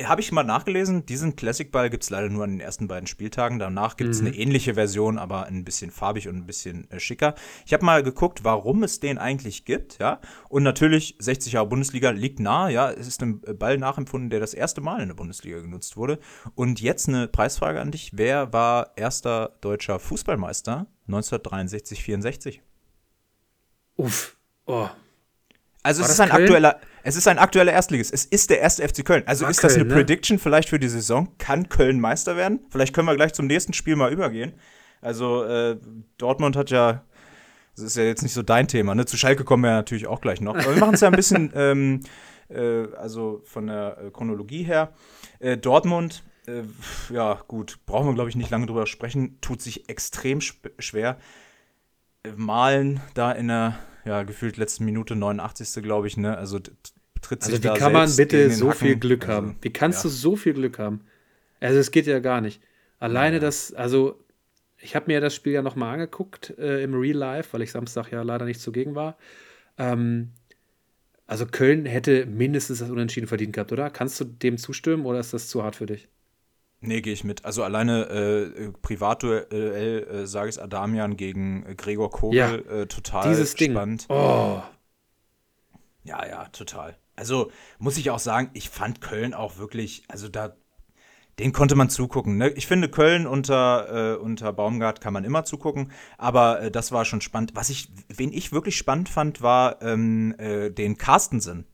Habe ich mal nachgelesen, diesen Classic Ball gibt es leider nur an den ersten beiden Spieltagen. Danach gibt es mhm. eine ähnliche Version, aber ein bisschen farbig und ein bisschen äh, schicker. Ich habe mal geguckt, warum es den eigentlich gibt, ja. Und natürlich, 60 Jahre Bundesliga liegt nah, ja. Es ist ein Ball nachempfunden, der das erste Mal in der Bundesliga genutzt wurde. Und jetzt eine Preisfrage an dich. Wer war erster deutscher Fußballmeister 1963, 64? Uff, oh, also es ist ein aktueller, es ist ein aktueller Erstligist. Es ist der erste FC Köln. Also War ist das Köln, eine ne? Prediction vielleicht für die Saison? Kann Köln Meister werden? Vielleicht können wir gleich zum nächsten Spiel mal übergehen. Also äh, Dortmund hat ja, das ist ja jetzt nicht so dein Thema. Ne? Zu Schalke kommen wir ja natürlich auch gleich noch. Aber wir machen es ja ein bisschen, *laughs* ähm, äh, also von der äh, Chronologie her. Äh, Dortmund äh, ja, gut, brauchen wir, glaube ich, nicht lange drüber sprechen, tut sich extrem schwer. Malen da in der ja, gefühlt letzte Minute 89. glaube ich, ne? Also tritt sich also wie kann man bitte so Hacken. viel Glück haben? Also, wie kannst ja. du so viel Glück haben? Also es geht ja gar nicht. Alleine ja. das, also ich habe mir das Spiel ja nochmal angeguckt äh, im Real Life, weil ich Samstag ja leider nicht zugegen war. Ähm, also Köln hätte mindestens das Unentschieden verdient gehabt, oder? Kannst du dem zustimmen oder ist das zu hart für dich? Nee, gehe ich mit. Also alleine äh, Privatduell äh, sage ich Adamian gegen äh, Gregor Kogel ja, äh, total dieses spannend. Ding. Oh. Ja, ja, total. Also muss ich auch sagen, ich fand Köln auch wirklich, also da, den konnte man zugucken. Ne? Ich finde, Köln unter, äh, unter Baumgart kann man immer zugucken, aber äh, das war schon spannend. Was ich, wen ich wirklich spannend fand, war ähm, äh, den Carstensen.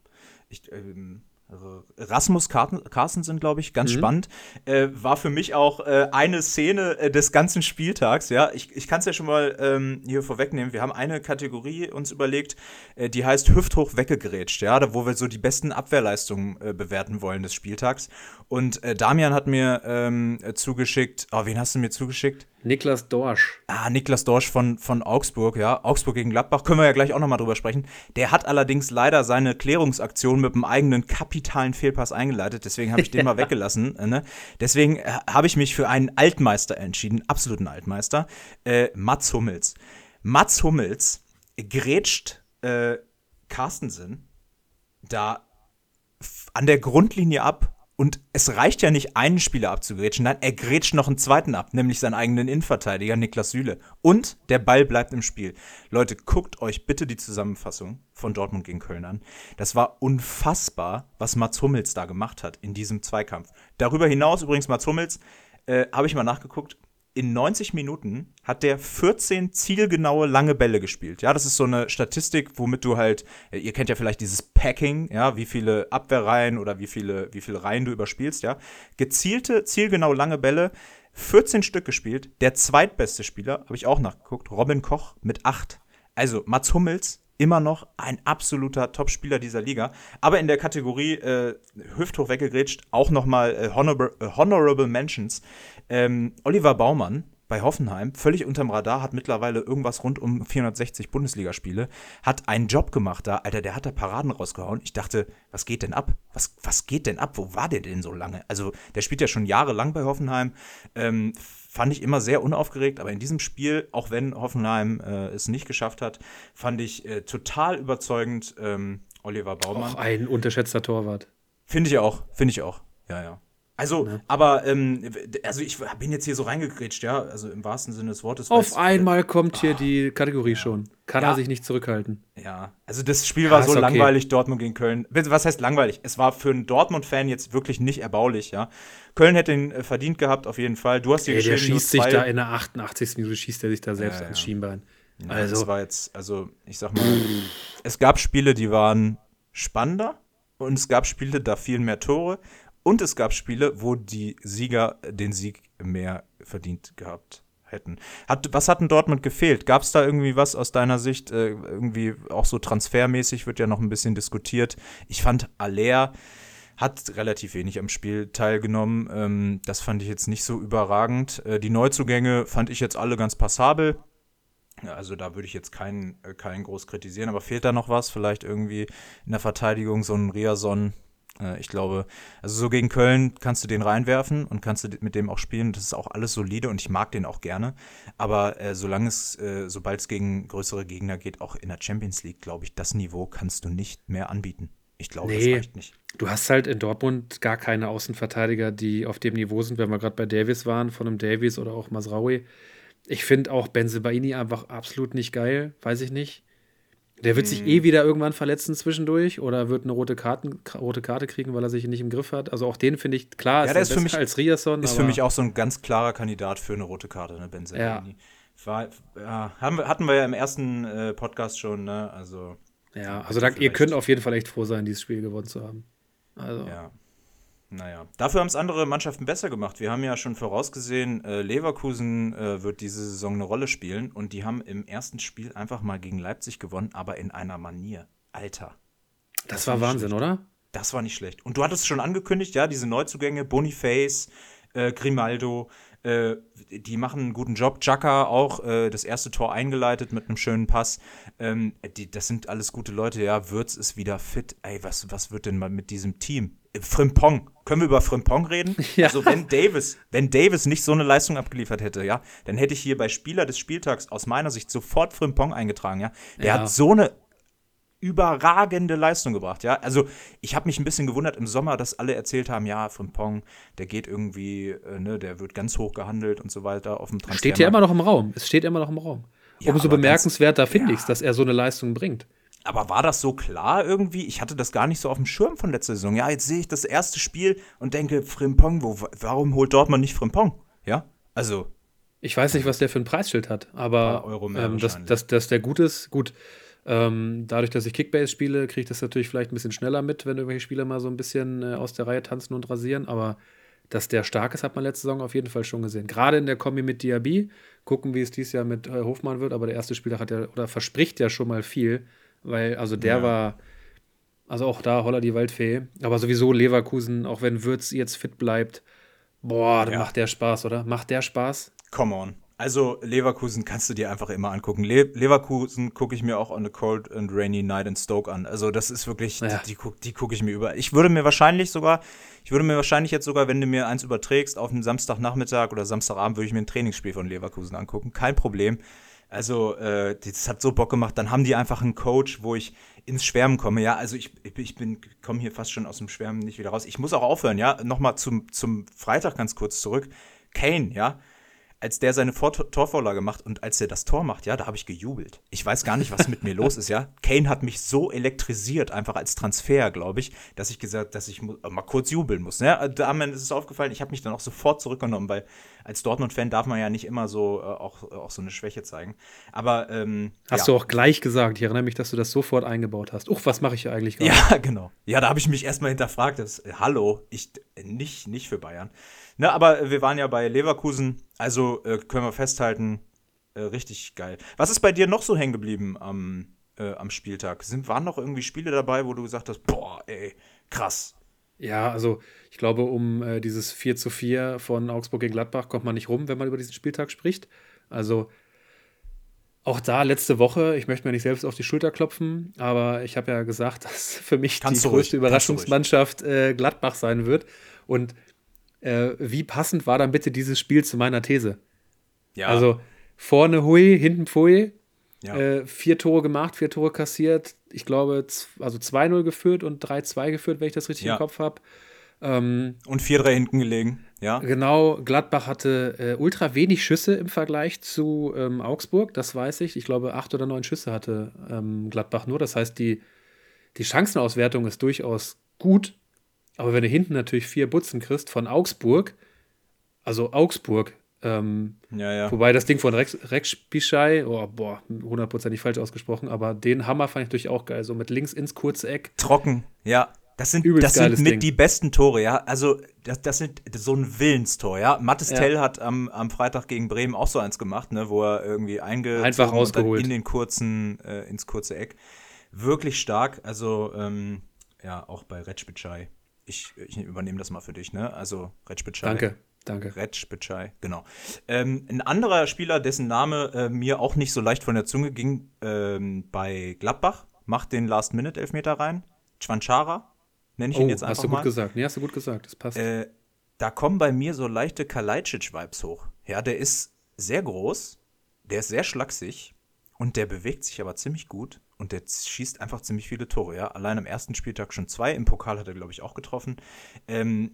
Ich, ähm, also Rasmus Carstensen, glaube ich, ganz mhm. spannend. Äh, war für mich auch äh, eine Szene äh, des ganzen Spieltags. Ja, ich, ich kann es ja schon mal ähm, hier vorwegnehmen. Wir haben eine Kategorie uns überlegt, äh, die heißt Hüfthoch weggegrätscht, ja, da, wo wir so die besten Abwehrleistungen äh, bewerten wollen des Spieltags. Und äh, Damian hat mir ähm, zugeschickt, oh, wen hast du mir zugeschickt? Niklas Dorsch. Ah, Niklas Dorsch von, von Augsburg, ja. Augsburg gegen Gladbach, können wir ja gleich auch nochmal drüber sprechen. Der hat allerdings leider seine Klärungsaktion mit einem eigenen kapitalen Fehlpass eingeleitet, deswegen habe ich den mal *laughs* weggelassen. Äh, ne? Deswegen äh, habe ich mich für einen Altmeister entschieden, absoluten Altmeister, äh, Mats Hummels. Mats Hummels grätscht äh, Carstensen da an der Grundlinie ab und es reicht ja nicht, einen Spieler abzugrätschen, nein, er grätscht noch einen zweiten ab, nämlich seinen eigenen Innenverteidiger Niklas Süle. Und der Ball bleibt im Spiel. Leute, guckt euch bitte die Zusammenfassung von Dortmund gegen Köln an. Das war unfassbar, was Mats Hummels da gemacht hat in diesem Zweikampf. Darüber hinaus übrigens Mats Hummels, äh, habe ich mal nachgeguckt, in 90 Minuten hat der 14 zielgenaue lange Bälle gespielt. Ja, das ist so eine Statistik, womit du halt, äh, ihr kennt ja vielleicht dieses Packing, ja, wie viele Abwehrreihen oder wie viele, wie viele Reihen du überspielst, ja. Gezielte, zielgenau lange Bälle, 14 Stück gespielt. Der zweitbeste Spieler, habe ich auch nachgeguckt, Robin Koch mit 8. Also Mats Hummels immer noch ein absoluter Topspieler dieser Liga. Aber in der Kategorie äh, Hüfthoch weggegrätscht auch nochmal äh, Honorable, äh, Honorable Mentions. Ähm, Oliver Baumann bei Hoffenheim, völlig unterm Radar, hat mittlerweile irgendwas rund um 460 Bundesligaspiele, hat einen Job gemacht da, Alter, der hat da Paraden rausgehauen. Ich dachte, was geht denn ab? Was, was geht denn ab? Wo war der denn so lange? Also, der spielt ja schon jahrelang bei Hoffenheim. Ähm, fand ich immer sehr unaufgeregt, aber in diesem Spiel, auch wenn Hoffenheim äh, es nicht geschafft hat, fand ich äh, total überzeugend ähm, Oliver Baumann. Auch ein unterschätzter Torwart. Finde ich auch, finde ich auch. Ja, ja. Also, ja. aber ähm, also ich bin jetzt hier so reingekrätscht, ja, also im wahrsten Sinne des Wortes. Auf einmal kommt hier oh, die Kategorie ja. schon. Kann ja. er sich nicht zurückhalten. Ja, also das Spiel war so okay. langweilig, Dortmund gegen Köln. Was heißt langweilig? Es war für einen Dortmund-Fan jetzt wirklich nicht erbaulich, ja. Köln hätte ihn äh, verdient gehabt, auf jeden Fall. Du hast hier Der schießt sich da in der 88. Minute, schießt er sich da selbst ans Schienbein. also. Das war jetzt, also ich sag mal, es gab Spiele, die waren spannender und es gab Spiele, da fielen mehr Tore. Und es gab Spiele, wo die Sieger den Sieg mehr verdient gehabt hätten. Hat, was hat denn Dortmund gefehlt? Gab es da irgendwie was aus deiner Sicht? Äh, irgendwie auch so transfermäßig wird ja noch ein bisschen diskutiert. Ich fand Aller hat relativ wenig am Spiel teilgenommen. Ähm, das fand ich jetzt nicht so überragend. Äh, die Neuzugänge fand ich jetzt alle ganz passabel. Also da würde ich jetzt keinen, äh, keinen groß kritisieren, aber fehlt da noch was? Vielleicht irgendwie in der Verteidigung so ein Riason. Äh, ich glaube, also so gegen Köln kannst du den reinwerfen und kannst du mit dem auch spielen. Das ist auch alles solide und ich mag den auch gerne. Aber äh, solange es, äh, sobald es gegen größere Gegner geht, auch in der Champions League, glaube ich, das Niveau kannst du nicht mehr anbieten. Ich glaube, nee, das reicht nicht. Du hast halt in Dortmund gar keine Außenverteidiger, die auf dem Niveau sind, wenn wir gerade bei Davis waren, von einem Davis oder auch Masraui. Ich finde auch Benzebaini einfach absolut nicht geil, weiß ich nicht. Der wird hm. sich eh wieder irgendwann verletzen zwischendurch oder wird eine rote, Karten, rote Karte kriegen, weil er sich nicht im Griff hat. Also auch den finde ich, klar, ja, ist, ist für mich, als Riasson. Ist für mich auch so ein ganz klarer Kandidat für eine rote Karte, ne, Benzebaini. Ja. War, ja, haben wir, hatten wir ja im ersten äh, Podcast schon, ne? Also. Ja, also da, ihr könnt auf jeden Fall echt froh sein, dieses Spiel gewonnen zu haben. Also. Ja. Naja, dafür haben es andere Mannschaften besser gemacht. Wir haben ja schon vorausgesehen, äh, Leverkusen äh, wird diese Saison eine Rolle spielen und die haben im ersten Spiel einfach mal gegen Leipzig gewonnen, aber in einer Manier. Alter. Das, das war Wahnsinn, schlecht. oder? Das war nicht schlecht. Und du hattest schon angekündigt, ja, diese Neuzugänge, Boniface, äh, Grimaldo, äh, die machen einen guten Job. Chaka auch äh, das erste Tor eingeleitet mit einem schönen Pass. Ähm, die, das sind alles gute Leute. Ja, Würz ist wieder fit. Ey, was, was wird denn mal mit diesem Team? Frimpong. Können wir über Frimpong reden? *laughs* Ja. Also wenn Davis, wenn Davis nicht so eine Leistung abgeliefert hätte, ja, dann hätte ich hier bei Spieler des Spieltags aus meiner Sicht sofort Frimpong eingetragen, ja. Der ja. hat so eine überragende Leistung gebracht, ja. Also ich habe mich ein bisschen gewundert im Sommer, dass alle erzählt haben, ja, Frimpong, der geht irgendwie, äh, ne, der wird ganz hoch gehandelt und so weiter auf dem Transfer. Steht ja immer noch im Raum. Es steht immer noch im Raum. Ja, Umso bemerkenswerter finde ja. ich es, dass er so eine Leistung bringt. Aber war das so klar irgendwie? Ich hatte das gar nicht so auf dem Schirm von letzter Saison. Ja, jetzt sehe ich das erste Spiel und denke, Frimpong, wo, warum holt Dortmund nicht Frimpong? Ja, also. Ich weiß nicht, was der für ein Preisschild hat, aber ähm, dass, dass, dass der gut ist, gut. Ähm, dadurch, dass ich Kickbase spiele, kriege ich das natürlich vielleicht ein bisschen schneller mit, wenn irgendwelche Spieler mal so ein bisschen äh, aus der Reihe tanzen und rasieren. Aber dass der stark ist, hat man letzte Saison auf jeden Fall schon gesehen. Gerade in der Kombi mit Diaby. Gucken, wie es dieses Jahr mit äh, Hofmann wird. Aber der erste Spieler hat ja oder verspricht ja schon mal viel, weil also der ja. war. Also auch da Holler die Waldfee. Aber sowieso Leverkusen, auch wenn Würz jetzt fit bleibt, boah, dann ja. macht der Spaß, oder? Macht der Spaß? Come on. Also Leverkusen kannst du dir einfach immer angucken. Le Leverkusen gucke ich mir auch on a cold and rainy night in Stoke an. Also das ist wirklich, ja. die, die, die gucke ich mir über. Ich würde mir wahrscheinlich sogar, ich würde mir wahrscheinlich jetzt sogar, wenn du mir eins überträgst, auf einen Samstagnachmittag oder Samstagabend würde ich mir ein Trainingsspiel von Leverkusen angucken. Kein Problem. Also äh, das hat so Bock gemacht. Dann haben die einfach einen Coach, wo ich ins Schwärmen komme. Ja, also ich, ich bin komme hier fast schon aus dem Schwärmen nicht wieder raus. Ich muss auch aufhören. Ja, nochmal zum zum Freitag ganz kurz zurück. Kane, ja als der seine Vor Torvorlage macht und als er das Tor macht, ja, da habe ich gejubelt. Ich weiß gar nicht, was mit mir los ist, ja. Kane hat mich so elektrisiert, einfach als Transfer, glaube ich, dass ich gesagt, dass ich mal kurz jubeln muss. Ne? Da ist es aufgefallen, ich habe mich dann auch sofort zurückgenommen, weil als Dortmund-Fan darf man ja nicht immer so äh, auch, auch so eine Schwäche zeigen. Aber ähm, hast ja. du auch gleich gesagt. Ich erinnere mich, dass du das sofort eingebaut hast. Uch, was mache ich hier eigentlich gerade? Ja, *laughs* genau. Ja, da habe ich mich erstmal hinterfragt. Das, äh, hallo, ich nicht, nicht für Bayern. Ne, aber wir waren ja bei Leverkusen, also äh, können wir festhalten, äh, richtig geil. Was ist bei dir noch so hängen geblieben am, äh, am Spieltag? Sind, waren noch irgendwie Spiele dabei, wo du gesagt hast, boah, ey, krass. Ja, also ich glaube, um äh, dieses 4 zu 4 von Augsburg gegen Gladbach kommt man nicht rum, wenn man über diesen Spieltag spricht. Also auch da letzte Woche, ich möchte mir nicht selbst auf die Schulter klopfen, aber ich habe ja gesagt, *laughs* dass für mich Kannst die größte ruhig. Überraschungsmannschaft äh, Gladbach sein wird. Und äh, wie passend war dann bitte dieses Spiel zu meiner These? Ja. Also vorne Hui, hinten Pfui. Ja. Äh, vier Tore gemacht, vier Tore kassiert. Ich glaube, also 2-0 geführt und 3-2 geführt, wenn ich das richtig ja. im Kopf habe. Ähm, und 4-3 hinten gelegen, ja. Genau, Gladbach hatte äh, ultra wenig Schüsse im Vergleich zu ähm, Augsburg, das weiß ich. Ich glaube, acht oder neun Schüsse hatte ähm, Gladbach nur. Das heißt, die, die Chancenauswertung ist durchaus gut, aber wenn du hinten natürlich vier Butzen kriegst von Augsburg, also Augsburg, ähm, ja, ja. wobei das Ding von Rex, Rex Bischei, oh, boah, hundertprozentig falsch ausgesprochen, aber den Hammer fand ich natürlich auch geil, so mit links ins kurze Eck. Trocken, ja. Das sind, das sind mit Ding. die besten Tore, ja. Also, das, das sind so ein Willenstor, ja. Mattes ja. Tell hat am, am Freitag gegen Bremen auch so eins gemacht, ne, wo er irgendwie einge einfach rausgeholt in den kurzen, äh, ins kurze Eck. Wirklich stark. Also, ähm, ja, auch bei Retschbitschei. Ich, ich übernehme das mal für dich, ne? Also, Retschbitschei. Danke. Danke. Retsch Bitschei, genau. Ähm, ein anderer Spieler, dessen Name äh, mir auch nicht so leicht von der Zunge ging, ähm, bei Gladbach, macht den Last-Minute-Elfmeter rein. Chwanchara, nenne ich oh, ihn jetzt einfach hast du mal. gut gesagt. Nee, hast du gut gesagt. Das passt. Äh, da kommen bei mir so leichte Kalajdzic-Vibes hoch. Ja, der ist sehr groß, der ist sehr schlaksig und der bewegt sich aber ziemlich gut und der schießt einfach ziemlich viele Tore. Ja, allein am ersten Spieltag schon zwei. Im Pokal hat er, glaube ich, auch getroffen. Ähm,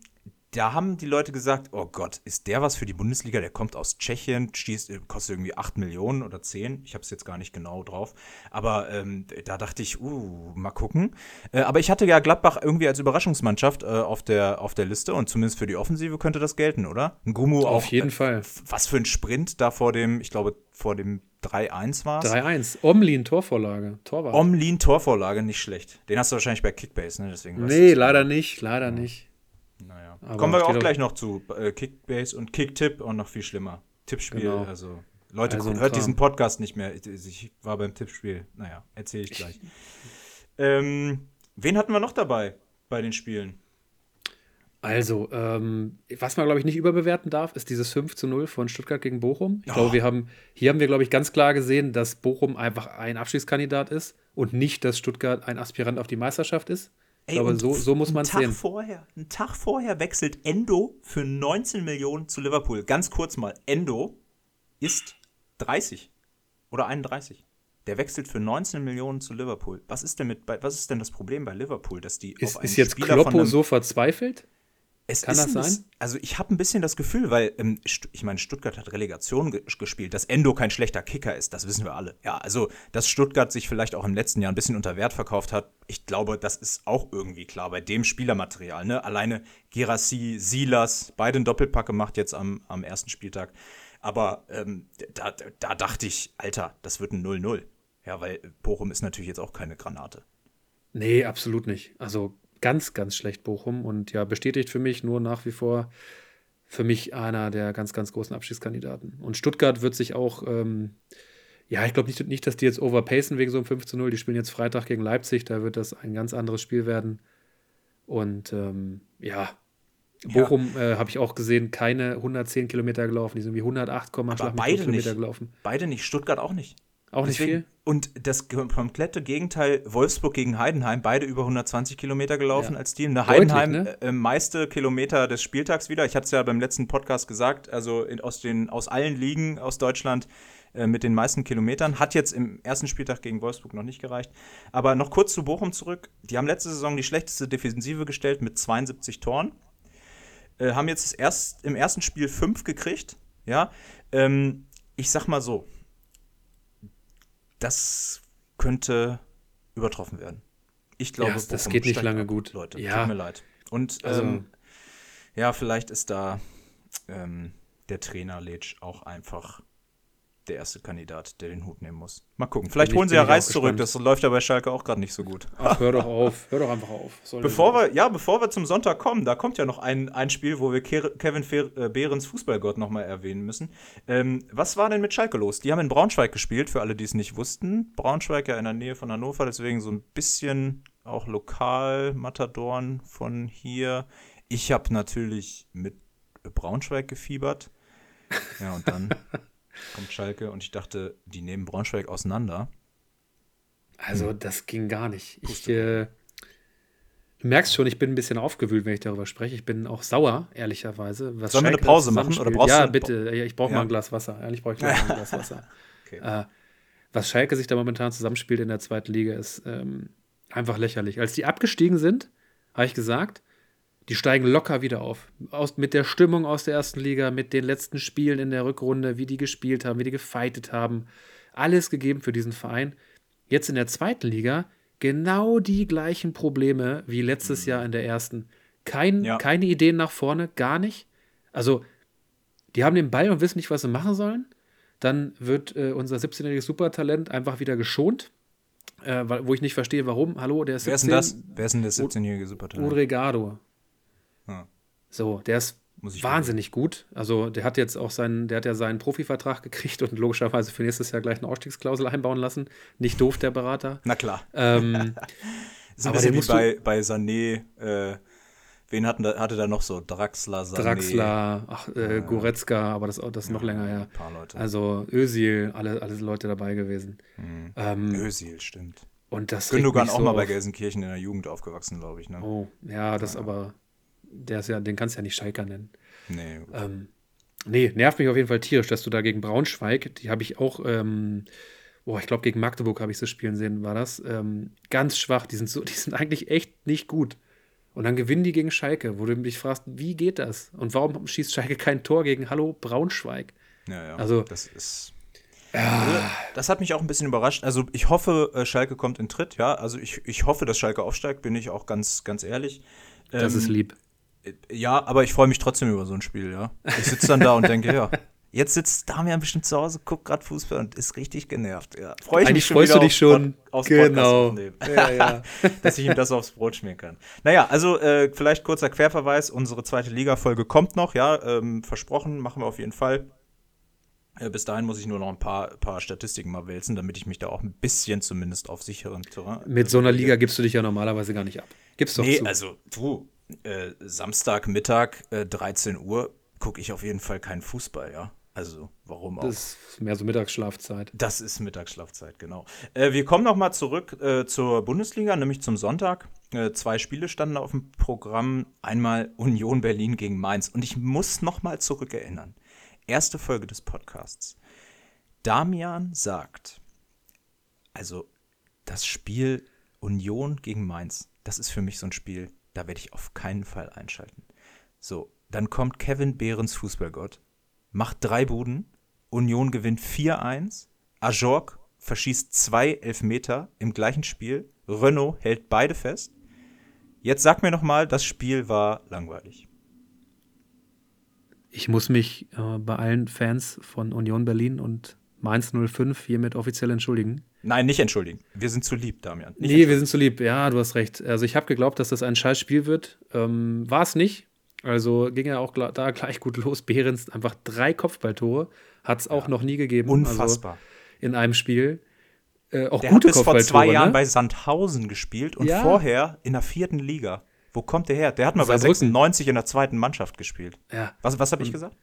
da haben die Leute gesagt, oh Gott, ist der was für die Bundesliga? Der kommt aus Tschechien, schießt, äh, kostet irgendwie 8 Millionen oder 10. Ich habe es jetzt gar nicht genau drauf. Aber ähm, da dachte ich, uh, mal gucken. Äh, aber ich hatte ja Gladbach irgendwie als Überraschungsmannschaft äh, auf, der, auf der Liste und zumindest für die Offensive könnte das gelten, oder? Ein Gumu Auf auch, jeden äh, Fall. Was für ein Sprint da vor dem, ich glaube, vor dem 3-1 war es. 3-1. Omlin Torvorlage. Torwart. Omlin Torvorlage, nicht schlecht. Den hast du wahrscheinlich bei Kickbase, ne? Deswegen nee, leider nicht, leider ja. nicht. Aber Kommen wir auch gleich noch zu. Äh, Kickbase und Kicktipp und noch viel schlimmer. Tippspiel, genau. also. Leute, also hört diesen Podcast nicht mehr. Ich war beim Tippspiel. Naja, erzähle ich gleich. ähm, wen hatten wir noch dabei bei den Spielen? Also, ähm, was man, glaube ich, nicht überbewerten darf, ist dieses 5 zu 0 von Stuttgart gegen Bochum. Ich oh. glaube, wir haben, hier haben wir, glaube ich, ganz klar gesehen, dass Bochum einfach ein Abschiedskandidat ist und nicht, dass Stuttgart ein Aspirant auf die Meisterschaft ist. Ey, aber so, so muss man es sehen. Vorher, einen Tag vorher wechselt Endo für 19 Millionen zu Liverpool. Ganz kurz mal, Endo ist 30 oder 31. Der wechselt für 19 Millionen zu Liverpool. Was ist denn mit was ist denn das Problem bei Liverpool, dass die ist, auf einen ist jetzt Spieler Kloppo so verzweifelt? Es Kann das sein? Bisschen, also ich habe ein bisschen das Gefühl, weil ähm, ich meine, Stuttgart hat Relegation ge gespielt, dass Endo kein schlechter Kicker ist, das wissen wir alle. Ja, also dass Stuttgart sich vielleicht auch im letzten Jahr ein bisschen unter Wert verkauft hat, ich glaube, das ist auch irgendwie klar bei dem Spielermaterial. Ne? Alleine Gerassi, Silas, beide einen Doppelpack gemacht jetzt am, am ersten Spieltag. Aber ähm, da, da dachte ich, Alter, das wird ein 0-0. Ja, weil Bochum ist natürlich jetzt auch keine Granate. Nee, absolut nicht. Also ganz, ganz schlecht Bochum und ja, bestätigt für mich nur nach wie vor für mich einer der ganz, ganz großen Abschiedskandidaten. Und Stuttgart wird sich auch, ähm, ja, ich glaube nicht, nicht, dass die jetzt overpacen wegen so einem 5 zu 0. Die spielen jetzt Freitag gegen Leipzig, da wird das ein ganz anderes Spiel werden. Und ähm, ja, Bochum ja. äh, habe ich auch gesehen, keine 110 Kilometer gelaufen, die sind wie 108, beide Kilometer nicht. gelaufen. Beide nicht, Stuttgart auch nicht. Auch nicht Deswegen, viel. Und das komplette Gegenteil, Wolfsburg gegen Heidenheim, beide über 120 Kilometer gelaufen ja. als Team. Ne, Heidenheim, ne? äh, meiste Kilometer des Spieltags wieder. Ich hatte es ja beim letzten Podcast gesagt, also in, aus, den, aus allen Ligen aus Deutschland äh, mit den meisten Kilometern. Hat jetzt im ersten Spieltag gegen Wolfsburg noch nicht gereicht. Aber noch kurz zu Bochum zurück. Die haben letzte Saison die schlechteste Defensive gestellt mit 72 Toren. Äh, haben jetzt erst, im ersten Spiel fünf gekriegt. Ja, ähm, ich sag mal so, das könnte übertroffen werden. Ich glaube, ja, das geht nicht lange ab, gut. Leute, ja. tut mir leid. Und also, ähm, ja, vielleicht ist da ähm, der Trainer Letsch auch einfach der erste Kandidat, der den Hut nehmen muss. Mal gucken. Vielleicht holen sie ja Reis zurück. Das läuft ja bei Schalke auch gerade nicht so gut. Ach, hör doch auf. Hör doch einfach auf. Soll bevor wir, ja, bevor wir zum Sonntag kommen, da kommt ja noch ein, ein Spiel, wo wir Kevin äh, Behrens Fußballgott nochmal erwähnen müssen. Ähm, was war denn mit Schalke los? Die haben in Braunschweig gespielt, für alle, die es nicht wussten. Braunschweig ja in der Nähe von Hannover, deswegen so ein bisschen auch lokal Matadoren von hier. Ich habe natürlich mit Braunschweig gefiebert. Ja, und dann *laughs* kommt Schalke und ich dachte, die nehmen Braunschweig auseinander. Also, das ging gar nicht. Ich, äh, du merkst schon, ich bin ein bisschen aufgewühlt, wenn ich darüber spreche. Ich bin auch sauer, ehrlicherweise. Was Sollen wir eine Pause machen? Oder brauchst ja, du bitte. Ich brauche ja. mal ein Glas Wasser. Ehrlich brauche ich mal ein Glas Wasser. okay. äh, was Schalke sich da momentan zusammenspielt in der zweiten Liga, ist ähm, einfach lächerlich. Als die abgestiegen sind, habe ich gesagt, die steigen locker wieder auf. Aus, mit der Stimmung aus der ersten Liga, mit den letzten Spielen in der Rückrunde, wie die gespielt haben, wie die gefeitet haben. Alles gegeben für diesen Verein. Jetzt in der zweiten Liga genau die gleichen Probleme wie letztes Jahr in der ersten. Kein, ja. Keine Ideen nach vorne, gar nicht. Also, die haben den Ball und wissen nicht, was sie machen sollen. Dann wird äh, unser 17-jähriges Supertalent einfach wieder geschont. äh, wo ich nicht verstehe, warum. Hallo, der ist Wer 17, ist denn das? Wer ist denn der 17-jährige Supertalent? Udregado. Hm. So, der ist wahnsinnig gut. Also der hat jetzt auch seinen, der hat ja seinen Profivertrag gekriegt und logischerweise für nächstes Jahr gleich eine Ausstiegsklausel einbauen lassen. Nicht doof, der Berater. Na klar. Ähm, *laughs* ist ein bisschen wie bei, bei Sané, äh, wen hatten da, hatte da noch so? Draxler, Sané. Draxler, ach, äh, Goretzka, aber das, das ist noch ja, länger her. Ein paar Leute. Also Özil, alle, alle Leute dabei gewesen. Mhm. Ähm, Özil, stimmt. Und das Gündogan auch so mal bei Gelsenkirchen in der Jugend aufgewachsen, glaube ich. Ne? Oh, ja, das ja. aber der ist ja, den kannst du ja nicht Schalker nennen. Nee. Ähm, nee, nervt mich auf jeden Fall tierisch, dass du da gegen Braunschweig, die habe ich auch, ähm, oh, ich glaube, gegen Magdeburg habe ich sie spielen sehen, war das. Ähm, ganz schwach. Die sind, so, *laughs* die sind eigentlich echt nicht gut. Und dann gewinnen die gegen Schalke, wo du dich fragst, wie geht das? Und warum schießt Schalke kein Tor gegen Hallo Braunschweig? Ja, ja. Also, das ist. Ja. Das hat mich auch ein bisschen überrascht. Also ich hoffe, äh, Schalke kommt in Tritt, ja. Also ich, ich hoffe, dass Schalke aufsteigt, bin ich auch ganz, ganz ehrlich. Das ähm, ist lieb. Ja, aber ich freue mich trotzdem über so ein Spiel, ja. Ich sitze dann da und denke, ja, *laughs* jetzt sitzt Damian bestimmt zu Hause, guckt gerade Fußball und ist richtig genervt. Ja. Freu ich Eigentlich mich freust du dich schon aufs genau. *laughs* Ja, ja. *laughs* dass ich ihm das aufs Brot schmieren kann. Naja, also äh, vielleicht kurzer Querverweis, unsere zweite Liga-Folge kommt noch, ja, ähm, versprochen, machen wir auf jeden Fall. Äh, bis dahin muss ich nur noch ein paar, paar Statistiken mal wälzen, damit ich mich da auch ein bisschen zumindest auf sicheren Terrain. Mit so einer Liga gibst du dich ja normalerweise gar nicht ab. Gibst doch nee, zu. also du, äh, Samstagmittag, äh, 13 Uhr, gucke ich auf jeden Fall keinen Fußball, ja. Also, warum auch? Das ist mehr so Mittagsschlafzeit. Das ist Mittagsschlafzeit, genau. Äh, wir kommen noch mal zurück äh, zur Bundesliga, nämlich zum Sonntag. Äh, zwei Spiele standen auf dem Programm. Einmal Union Berlin gegen Mainz. Und ich muss noch mal zurückerinnern. Erste Folge des Podcasts. Damian sagt, also das Spiel Union gegen Mainz, das ist für mich so ein Spiel, da werde ich auf keinen Fall einschalten. So, dann kommt Kevin Behrens Fußballgott, macht drei Buden, Union gewinnt 4-1, Ajork verschießt zwei Elfmeter im gleichen Spiel, Renault hält beide fest. Jetzt sag mir nochmal, das Spiel war langweilig. Ich muss mich äh, bei allen Fans von Union Berlin und Mainz 05 hiermit offiziell entschuldigen. Nein, nicht entschuldigen. Wir sind zu lieb, Damian. Nicht nee, wir sind zu lieb. Ja, du hast recht. Also ich habe geglaubt, dass das ein scheiß Spiel wird. Ähm, War es nicht. Also ging ja auch da gleich gut los. Behrens einfach drei Kopfballtore. Hat es auch ja. noch nie gegeben. Also Unfassbar. Also in einem Spiel. Äh, auch der gute hat bis vor zwei ne? Jahren bei Sandhausen gespielt und ja. vorher in der vierten Liga. Wo kommt der her? Der hat mal Saarbrücken. bei 96 in der zweiten Mannschaft gespielt. Ja. Was, was habe ich gesagt?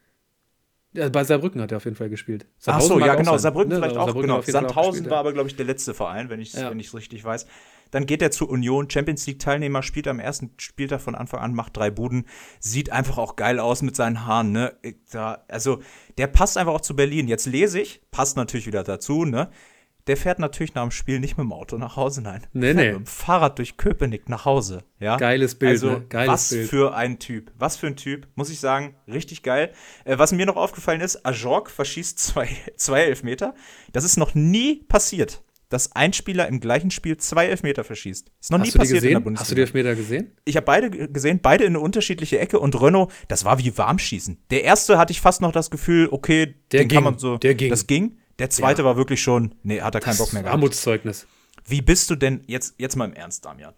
Ja, bei Saarbrücken hat er auf jeden Fall gespielt. Ach so, ja, genau. Saarbrücken ne? vielleicht auch. Saarbrücken genau. Sandhausen gespielt, war aber, glaube ich, der letzte Verein, wenn ich es ja. richtig weiß. Dann geht er zu Union, Champions League-Teilnehmer, spielt am ersten Spieltag von Anfang an, macht drei Buden, sieht einfach auch geil aus mit seinen Haaren, ne? Da, also, der passt einfach auch zu Berlin. Jetzt lese ich, passt natürlich wieder dazu, ne? Der fährt natürlich nach dem Spiel nicht mit dem Auto nach Hause, nein. Nee, nee. Mit dem Fahrrad durch Köpenick nach Hause. Ja? Geiles Bild. Also, ne? Geiles was Bild. für ein Typ. Was für ein Typ, muss ich sagen. Richtig geil. Äh, was mir noch aufgefallen ist, Ajork verschießt zwei, *laughs* zwei Elfmeter. Das ist noch nie passiert, dass ein Spieler im gleichen Spiel zwei Elfmeter verschießt. Ist noch Hast nie passiert in der Bundesliga. Hast du die Elfmeter gesehen? Ich habe beide gesehen, beide in eine unterschiedliche Ecke und Renault, das war wie Warmschießen. Der erste hatte ich fast noch das Gefühl, okay, der den ging, kann man so. Der ging. Das ging. Der zweite ja. war wirklich schon, nee, hat er keinen Bock mehr gehabt. Armutszeugnis. Wie bist du denn, jetzt, jetzt mal im Ernst, Damian,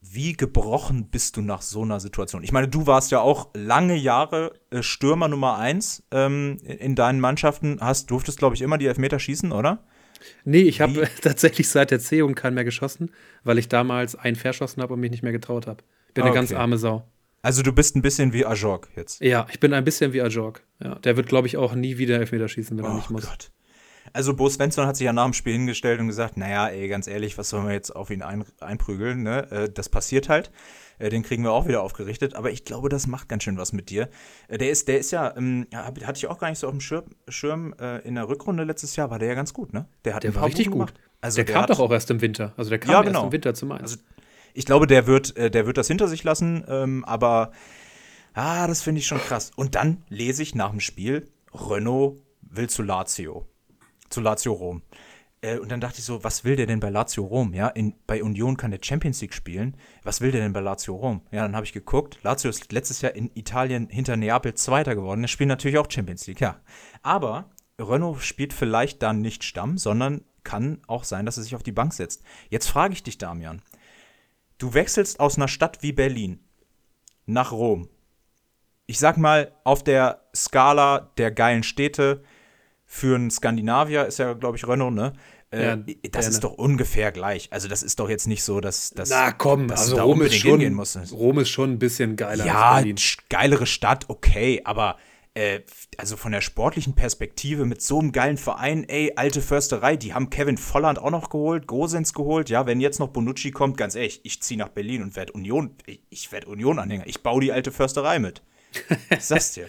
wie gebrochen bist du nach so einer Situation? Ich meine, du warst ja auch lange Jahre äh, Stürmer Nummer eins ähm, in deinen Mannschaften, hast, durftest, glaube ich, immer die Elfmeter schießen, oder? Nee, ich habe *laughs* tatsächlich seit der Erziehung keinen mehr geschossen, weil ich damals einen verschossen habe und mich nicht mehr getraut habe. Bin ah, eine ganz arme Sau. Also du bist ein bisschen wie Ajork jetzt. Ja, ich bin ein bisschen wie Ajork. Ja, der wird, glaube ich, auch nie wieder Elfmeter schießen, wenn oh, er nicht muss. Gott. Also Bo Svensson hat sich ja nach dem Spiel hingestellt und gesagt, naja, ey, ganz ehrlich, was sollen wir jetzt auf ihn ein, einprügeln, ne? Äh, das passiert halt. Äh, den kriegen wir auch wieder aufgerichtet. Aber ich glaube, das macht ganz schön was mit dir. Äh, der ist, der ist ja, ähm, hatte ich auch gar nicht so auf dem Schirm, Schirm in der Rückrunde letztes Jahr, war der ja ganz gut, ne? Der hat der war richtig gut. Also der, der, kam doch auch erst im Winter. Also der kam ja, genau. erst im Winter zum Mainz. Also ich glaube, der wird, der wird das hinter sich lassen, ähm, aber ah, das finde ich schon krass. Und dann lese ich nach dem Spiel, Renault will zu Lazio zu Lazio Rom. Äh, und dann dachte ich so, was will der denn bei Lazio Rom? Ja, in, bei Union kann der Champions League spielen. Was will der denn bei Lazio Rom? Ja, dann habe ich geguckt. Lazio ist letztes Jahr in Italien hinter Neapel Zweiter geworden. Der spielt natürlich auch Champions League, ja. Aber Renault spielt vielleicht dann nicht Stamm, sondern kann auch sein, dass er sich auf die Bank setzt. Jetzt frage ich dich, Damian. Du wechselst aus einer Stadt wie Berlin nach Rom. Ich sag mal, auf der Skala der geilen Städte für einen Skandinavier ist ja, glaube ich, Renault, ne? Äh, ja, das gerne. ist doch ungefähr gleich. Also das ist doch jetzt nicht so, dass, dass, Na komm, dass also Rom ist, schon, Rom ist schon ein bisschen geiler ja, geilere Stadt, okay, aber äh, also von der sportlichen Perspektive mit so einem geilen Verein, ey, alte Försterei, die haben Kevin Volland auch noch geholt, Gosens geholt, ja, wenn jetzt noch Bonucci kommt, ganz ehrlich, ich ziehe nach Berlin und werde Union, ich, ich werde Union-Anhänger, ich baue die alte Försterei mit. *laughs* Was sagst du?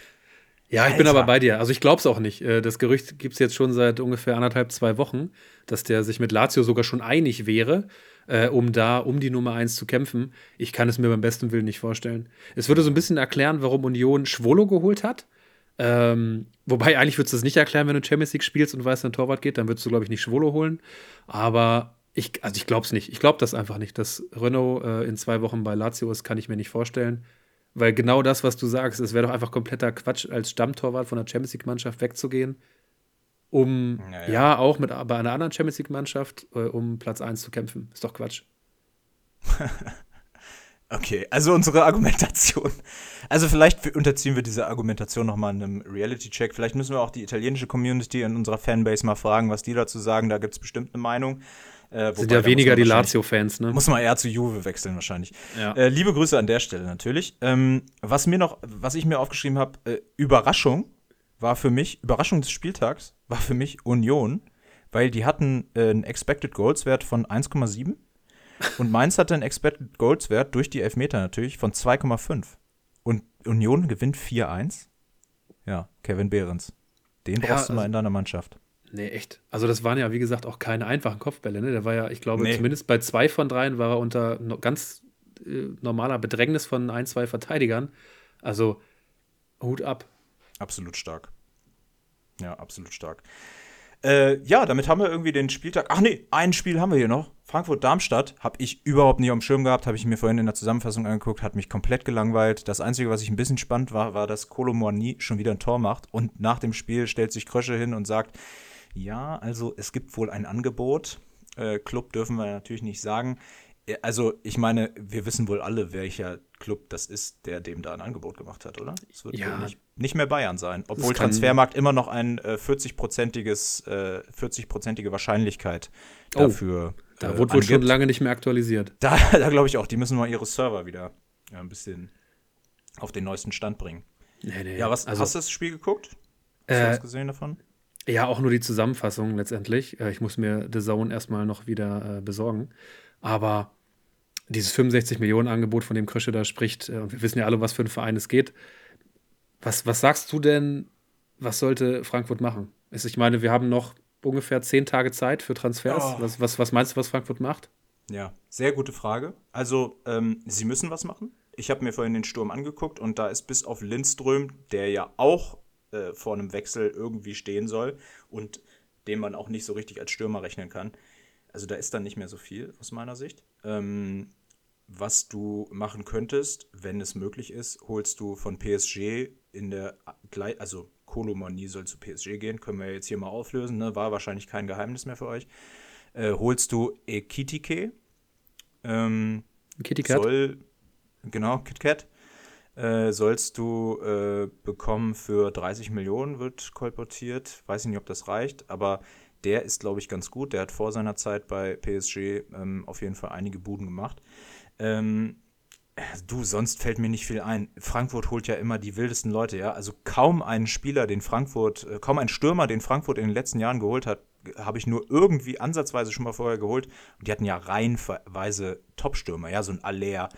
Ja, ich Alter. bin aber bei dir. Also ich glaube es auch nicht. Äh, das Gerücht gibt es jetzt schon seit ungefähr anderthalb, zwei Wochen, dass der sich mit Lazio sogar schon einig wäre, äh, um da um die Nummer 1 zu kämpfen. Ich kann es mir beim besten Willen nicht vorstellen. Es würde so ein bisschen erklären, warum Union Schwolo geholt hat. Ähm, wobei eigentlich würdest du es nicht erklären, wenn du Champions League spielst und weißt, ein Torwart geht, dann würdest du, glaube ich, nicht Schwolo holen. Aber ich, also ich glaube es nicht. Ich glaube das einfach nicht. Dass Renault äh, in zwei Wochen bei Lazio ist, kann ich mir nicht vorstellen. Weil genau das, was du sagst, es wäre doch einfach kompletter Quatsch, als Stammtorwart von der Champions League-Mannschaft wegzugehen, um ja, ja. ja, auch mit bei einer anderen Champions League-Mannschaft äh, um Platz 1 zu kämpfen. Ist doch Quatsch. *laughs* okay, also unsere Argumentation. Also vielleicht unterziehen wir diese Argumentation nochmal einem Reality-Check. Vielleicht müssen wir auch die italienische Community in unserer Fanbase mal fragen, was die dazu sagen. Da gibt es bestimmt eine Meinung. Äh, Sind ja weniger die Lazio-Fans, ne? Muss man eher zu Juve wechseln wahrscheinlich. Ja. Äh, liebe Grüße an der Stelle natürlich. Ähm, was mir noch, was ich mir aufgeschrieben habe, äh, Überraschung war für mich, Überraschung des Spieltags war für mich Union, weil die hatten äh, einen Expected Goals Wert von 1,7 *laughs* und Mainz hatte einen Expected Goals Wert durch die Elfmeter natürlich von 2,5 und Union gewinnt 4-1. Ja, Kevin Behrens. Den brauchst ja, also, du mal in deiner Mannschaft. Nee, echt. Also das waren ja, wie gesagt, auch keine einfachen Kopfbälle. Ne? Der war ja, ich glaube, nee. zumindest bei zwei von dreien war er unter ganz äh, normaler Bedrängnis von ein, zwei Verteidigern. Also Hut ab. Absolut stark. Ja, absolut stark. Äh, ja, damit haben wir irgendwie den Spieltag. Ach nee, ein Spiel haben wir hier noch. Frankfurt-Darmstadt habe ich überhaupt nicht auf dem Schirm gehabt, habe ich mir vorhin in der Zusammenfassung angeguckt, hat mich komplett gelangweilt. Das Einzige, was ich ein bisschen spannend war, war, dass Kolomoani schon wieder ein Tor macht und nach dem Spiel stellt sich Krösche hin und sagt, ja, also es gibt wohl ein Angebot. Äh, Club dürfen wir natürlich nicht sagen. Äh, also, ich meine, wir wissen wohl alle, welcher Club das ist, der dem da ein Angebot gemacht hat, oder? Es wird ja. wohl nicht, nicht, mehr Bayern sein, obwohl Transfermarkt immer noch ein äh, 40-prozentiges, äh, 40-prozentige Wahrscheinlichkeit oh, dafür. Da äh, wurde wohl schon lange nicht mehr aktualisiert. Da, *laughs* da glaube ich auch, die müssen mal ihre Server wieder ja, ein bisschen auf den neuesten Stand bringen. Nee, nee, ja, was, also, hast du das Spiel geguckt? Hast du äh, was gesehen davon? Ja, auch nur die Zusammenfassung letztendlich. Äh, ich muss mir The Zone erstmal noch wieder äh, besorgen. Aber dieses 65 Millionen Angebot, von dem Krösche da spricht, äh, und wir wissen ja alle, was für ein Verein es geht. Was, was sagst du denn, was sollte Frankfurt machen? Ich meine, wir haben noch ungefähr zehn Tage Zeit für Transfers. Oh. Was, was, was meinst du, was Frankfurt macht? Ja, sehr gute Frage. Also, ähm, sie müssen was machen. Ich habe mir vorhin den Sturm angeguckt und da ist bis auf Lindström, der ja auch äh, vor einem Wechsel irgendwie stehen soll und den man auch nicht so richtig als Stürmer rechnen kann. Also da ist dann nicht mehr so viel aus meiner Sicht. Ähm, was du machen könntest, wenn es möglich ist, holst du von PSG in der, also Kolomani soll zu PSG gehen, können wir jetzt hier mal auflösen, ne? war wahrscheinlich kein Geheimnis mehr für euch. Äh, holst du Ekitike, ähm, Kitty Cat. soll, genau, KitKat, äh, sollst du äh, bekommen für 30 Millionen, wird kolportiert. Weiß ich nicht, ob das reicht, aber der ist, glaube ich, ganz gut. Der hat vor seiner Zeit bei PSG ähm, auf jeden Fall einige Buden gemacht. Ähm, du, sonst fällt mir nicht viel ein. Frankfurt holt ja immer die wildesten Leute, ja. Also kaum einen Spieler, den Frankfurt, äh, kaum einen Stürmer, den Frankfurt in den letzten Jahren geholt hat, habe ich nur irgendwie ansatzweise schon mal vorher geholt. Und die hatten ja reihenweise Top-Stürmer, ja, so ein Aller,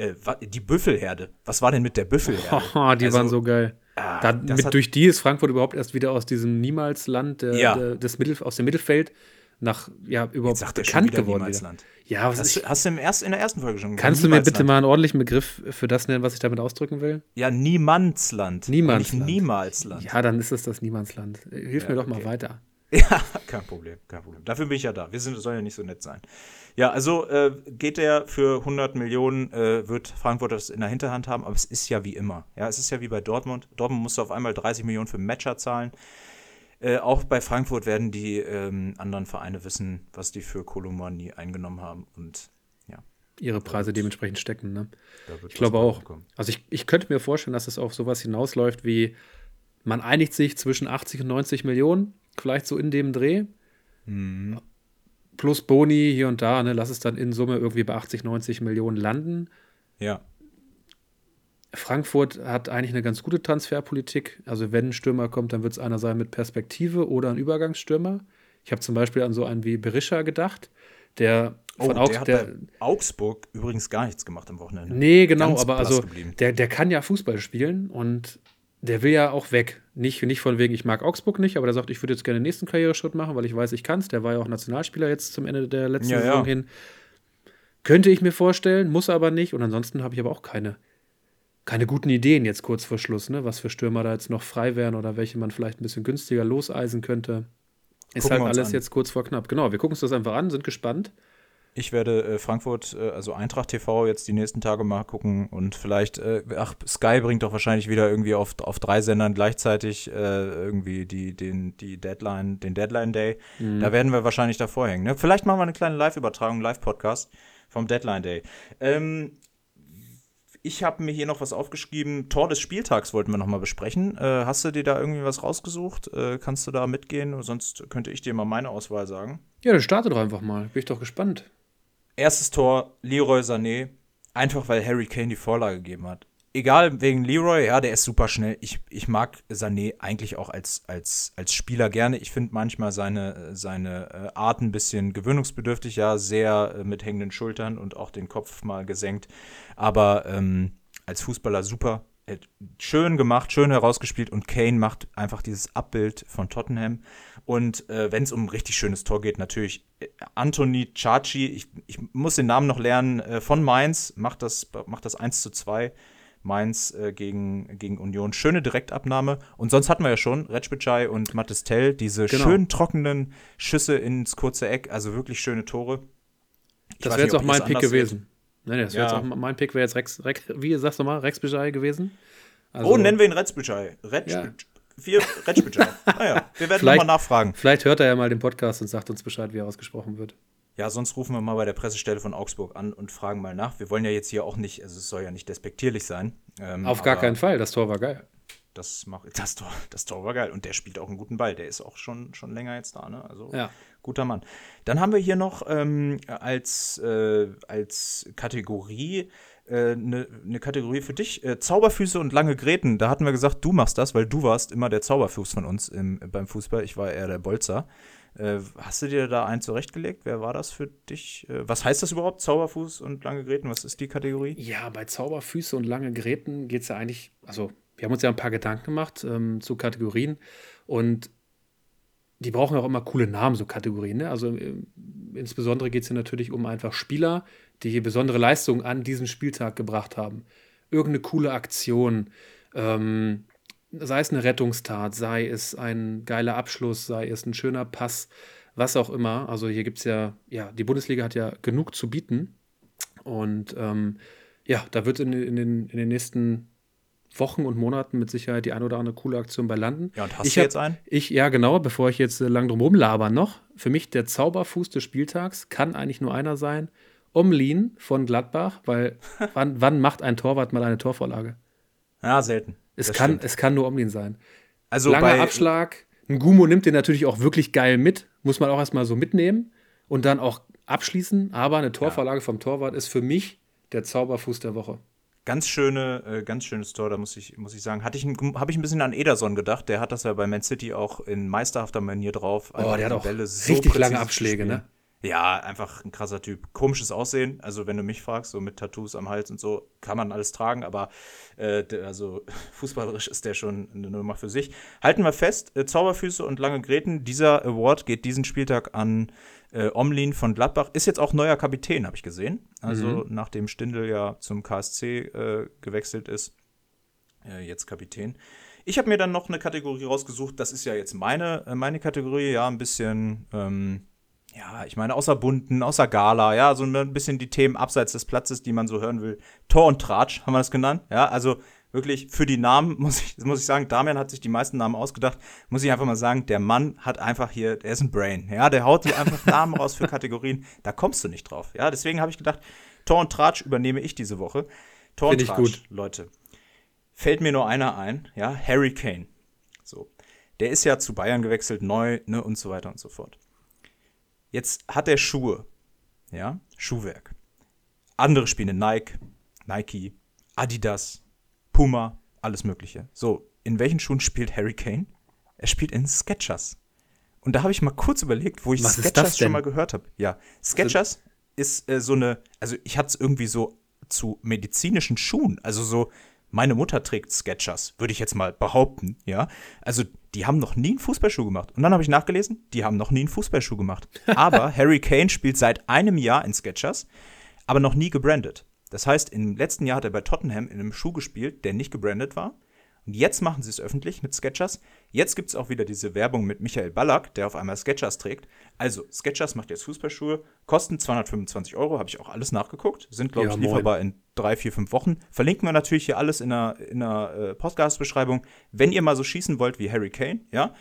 äh, die Büffelherde. Was war denn mit der Büffelherde? Oh, *laughs* die also, waren so geil. Ah, da, mit, durch die ist Frankfurt überhaupt erst wieder aus diesem Niemalsland der, ja. der, des Mittel, aus dem Mittelfeld nach ja überhaupt sagt bekannt geworden. Niemalsland. Ja, was hast, du, hast du im erst, in der ersten Folge schon Kannst du mir bitte mal einen ordentlichen Begriff für das nennen, was ich damit ausdrücken will? Ja, Niemandsland. Niemandsland. Nicht Niemalsland. Ja, dann ist es das Niemandsland. Hilf ja, mir doch okay. mal weiter. *laughs* Ja, kein Problem, kein Problem. Dafür bin ich ja da. Wir sind, sollen ja nicht so nett sein. Ja, also äh, geht der für 100 Millionen, äh, wird Frankfurt das in der Hinterhand haben, aber es ist ja wie immer. Ja, es ist ja wie bei Dortmund. Dortmund musste auf einmal 30 Millionen für Matcher zahlen. Äh, auch bei Frankfurt werden die ähm, anderen Vereine wissen, was die für Kolomani eingenommen haben und ja. Ihre Preise dementsprechend stecken, ne? Ich glaube auch. Kommen. Also ich, ich könnte mir vorstellen, dass es auf sowas hinausläuft wie, man einigt sich zwischen 80 und 90 Millionen, vielleicht so in dem Dreh. Mhm. Plus Boni hier und da, ne? Lass es dann in Summe irgendwie bei 80, 90 Millionen landen. Ja. Frankfurt hat eigentlich eine ganz gute Transferpolitik. Also wenn ein Stürmer kommt, dann wird es einer sein mit Perspektive oder ein Übergangsstürmer. Ich habe zum Beispiel an so einen wie Berisha gedacht, der oh, von Augs der hat der, bei Augsburg übrigens gar nichts gemacht am Wochenende. Nee, genau, ganz aber also der, der kann ja Fußball spielen und der will ja auch weg. Nicht, nicht von wegen, ich mag Augsburg nicht, aber der sagt, ich würde jetzt gerne den nächsten Karriereschritt machen, weil ich weiß, ich kann es. Der war ja auch Nationalspieler jetzt zum Ende der letzten ja, Saison ja. hin. Könnte ich mir vorstellen, muss aber nicht. Und ansonsten habe ich aber auch keine keine guten Ideen jetzt kurz vor Schluss, ne? was für Stürmer da jetzt noch frei wären oder welche man vielleicht ein bisschen günstiger loseisen könnte. Ist gucken halt alles an. jetzt kurz vor knapp. Genau, wir gucken uns das einfach an, sind gespannt. Ich werde äh, Frankfurt, äh, also Eintracht TV, jetzt die nächsten Tage mal gucken und vielleicht, äh, ach, Sky bringt doch wahrscheinlich wieder irgendwie auf, auf drei Sendern gleichzeitig äh, irgendwie die, den, die Deadline, den Deadline Day. Mhm. Da werden wir wahrscheinlich davor hängen. Ne? Vielleicht machen wir eine kleine Live-Übertragung, Live-Podcast vom Deadline Day. Ähm, ich habe mir hier noch was aufgeschrieben. Tor des Spieltags wollten wir noch mal besprechen. Äh, hast du dir da irgendwie was rausgesucht? Äh, kannst du da mitgehen? Sonst könnte ich dir mal meine Auswahl sagen. Ja, dann starte doch einfach mal. Bin ich doch gespannt. Erstes Tor, Leroy Sané. Einfach weil Harry Kane die Vorlage gegeben hat egal wegen Leroy, ja, der ist super schnell. Ich, ich mag Sané eigentlich auch als, als, als Spieler gerne. Ich finde manchmal seine, seine äh, Art ein bisschen gewöhnungsbedürftig, ja, sehr äh, mit hängenden Schultern und auch den Kopf mal gesenkt. Aber ähm, als Fußballer super. Schön gemacht, schön herausgespielt und Kane macht einfach dieses Abbild von Tottenham. Und äh, wenn es um ein richtig schönes Tor geht, natürlich äh, Anthony Chachi, ich, ich muss den Namen noch lernen, äh, von Mainz, macht das, macht das 1 zu 2 Mainz äh, gegen, gegen Union. Schöne Direktabnahme. Und sonst hatten wir ja schon Recbicai und Matistel, diese genau. schön trockenen Schüsse ins kurze Eck, also wirklich schöne Tore. Ich das wäre jetzt auch mein Pick gewesen. Nee, das wäre jetzt auch mein Pick, wäre jetzt Rex, Rex, wie sagst du mal, Rex gewesen. Also, oh, nennen wir ihn Retzbijay. Retsch, ja. Wir, Retschbijay. *laughs* naja, wir werden nochmal nachfragen. Vielleicht hört er ja mal den Podcast und sagt uns Bescheid, wie er ausgesprochen wird. Ja, sonst rufen wir mal bei der Pressestelle von Augsburg an und fragen mal nach. Wir wollen ja jetzt hier auch nicht, also es soll ja nicht despektierlich sein. Ähm, Auf gar keinen Fall, das Tor war geil. Das, mach, das, Tor, das Tor war geil und der spielt auch einen guten Ball. Der ist auch schon, schon länger jetzt da, ne? Also ja. guter Mann. Dann haben wir hier noch ähm, als, äh, als Kategorie eine äh, ne, Kategorie für dich. Äh, Zauberfüße und lange Gräten. Da hatten wir gesagt, du machst das, weil du warst immer der Zauberfuß von uns im, beim Fußball. Ich war eher der Bolzer. Äh, hast du dir da einen zurechtgelegt? Wer war das für dich? Äh, was heißt das überhaupt, Zauberfuß und lange Gräten? Was ist die Kategorie? Ja, bei Zauberfüße und lange Gräten geht es ja eigentlich, also wir haben uns ja ein paar Gedanken gemacht ähm, zu Kategorien und die brauchen auch immer coole Namen, so Kategorien. Ne? Also äh, insbesondere geht es ja natürlich um einfach Spieler, die besondere Leistungen an diesem Spieltag gebracht haben. Irgendeine coole Aktion, ähm, sei es eine Rettungstat, sei es ein geiler Abschluss, sei es ein schöner Pass, was auch immer. Also hier gibt es ja, ja, die Bundesliga hat ja genug zu bieten. Und ähm, ja, da wird in, in, den, in den nächsten Wochen und Monaten mit Sicherheit die ein oder andere coole Aktion bei landen. Ja, und hast ich du jetzt einen? Ich, ja, genau, bevor ich jetzt äh, lang drum rumlaber noch. Für mich der Zauberfuß des Spieltags kann eigentlich nur einer sein. Omlin von Gladbach, weil *laughs* wann, wann macht ein Torwart mal eine Torvorlage? Ja, selten. Es, kann, es kann nur Omlin sein. Also Langer Abschlag. Ein Gumo nimmt den natürlich auch wirklich geil mit. Muss man auch erstmal so mitnehmen und dann auch abschließen. Aber eine Torvorlage ja. vom Torwart ist für mich der Zauberfuß der Woche. Ganz schöne, äh, ganz schönes Tor, da muss ich, muss ich sagen. Hatte ich, habe ich ein bisschen an Ederson gedacht. Der hat das ja bei Man City auch in meisterhafter Manier drauf. Oh, der hat auch Bälle so richtig lange Abschläge, ne? Ja, einfach ein krasser Typ. Komisches Aussehen. Also, wenn du mich fragst, so mit Tattoos am Hals und so, kann man alles tragen, aber äh, also *laughs* fußballerisch ist der schon eine Nummer für sich. Halten wir fest: äh, Zauberfüße und lange Gräten. Dieser Award geht diesen Spieltag an äh, Omlin von Gladbach. Ist jetzt auch neuer Kapitän, habe ich gesehen. Also, mhm. nachdem Stindl ja zum KSC äh, gewechselt ist, äh, jetzt Kapitän. Ich habe mir dann noch eine Kategorie rausgesucht. Das ist ja jetzt meine, äh, meine Kategorie, ja, ein bisschen. Ähm, ja, ich meine, außer Bunten, außer Gala, ja, so ein bisschen die Themen abseits des Platzes, die man so hören will. Tor und Tratsch haben wir das genannt, ja, also wirklich für die Namen, *laughs* muss ich, muss ich sagen, Damian hat sich die meisten Namen ausgedacht. Muss ich einfach mal sagen, der Mann hat einfach hier, der ist ein Brain. Ja, der haut dir einfach Namen raus für Kategorien. *laughs* Da kommst du nicht drauf. Ja, deswegen habe ich gedacht, Tor und Tratsch übernehme ich diese Woche. Tor und Tratsch, gut. Leute. Fällt mir nur einer ein, ja, Harry Kane. So. Der ist ja zu Bayern gewechselt, neu, ne, und so weiter und so fort. Jetzt hat er Schuhe. Ja, Schuhwerk. Andere spielen Nike, Nike, Adidas, Puma, alles Mögliche. So, in welchen Schuhen spielt Harry Kane? Er spielt in Sketchers. Und da habe ich mal kurz überlegt, wo ich Was Sketchers schon mal gehört habe. Ja, Sketchers ist äh, so eine, also ich hatte es irgendwie so zu medizinischen Schuhen, also so meine Mutter trägt Sketchers, würde ich jetzt mal behaupten, ja. Also, die haben noch nie einen Fußballschuh gemacht. Und dann habe ich nachgelesen, die haben noch nie einen Fußballschuh gemacht. *laughs* Aber Harry Kane spielt seit einem Jahr in Sketchers, aber noch nie gebrandet. Das heißt, im letzten Jahr hat er bei Tottenham in einem Schuh gespielt, der nicht gebrandet war. Und jetzt machen sie es öffentlich mit Sketchers. Jetzt gibt es auch wieder diese Werbung mit Michael Ballack, der auf einmal Sketchers trägt. Also, Sketchers macht jetzt Fußballschuhe, kosten 225 Euro, habe ich auch alles nachgeguckt. Sind, glaube ja, ich, lieferbar moin. in drei, vier, fünf Wochen. Verlinken wir natürlich hier alles in der, in der äh, Podcast-Beschreibung. Wenn ihr mal so schießen wollt wie Harry Kane, ja,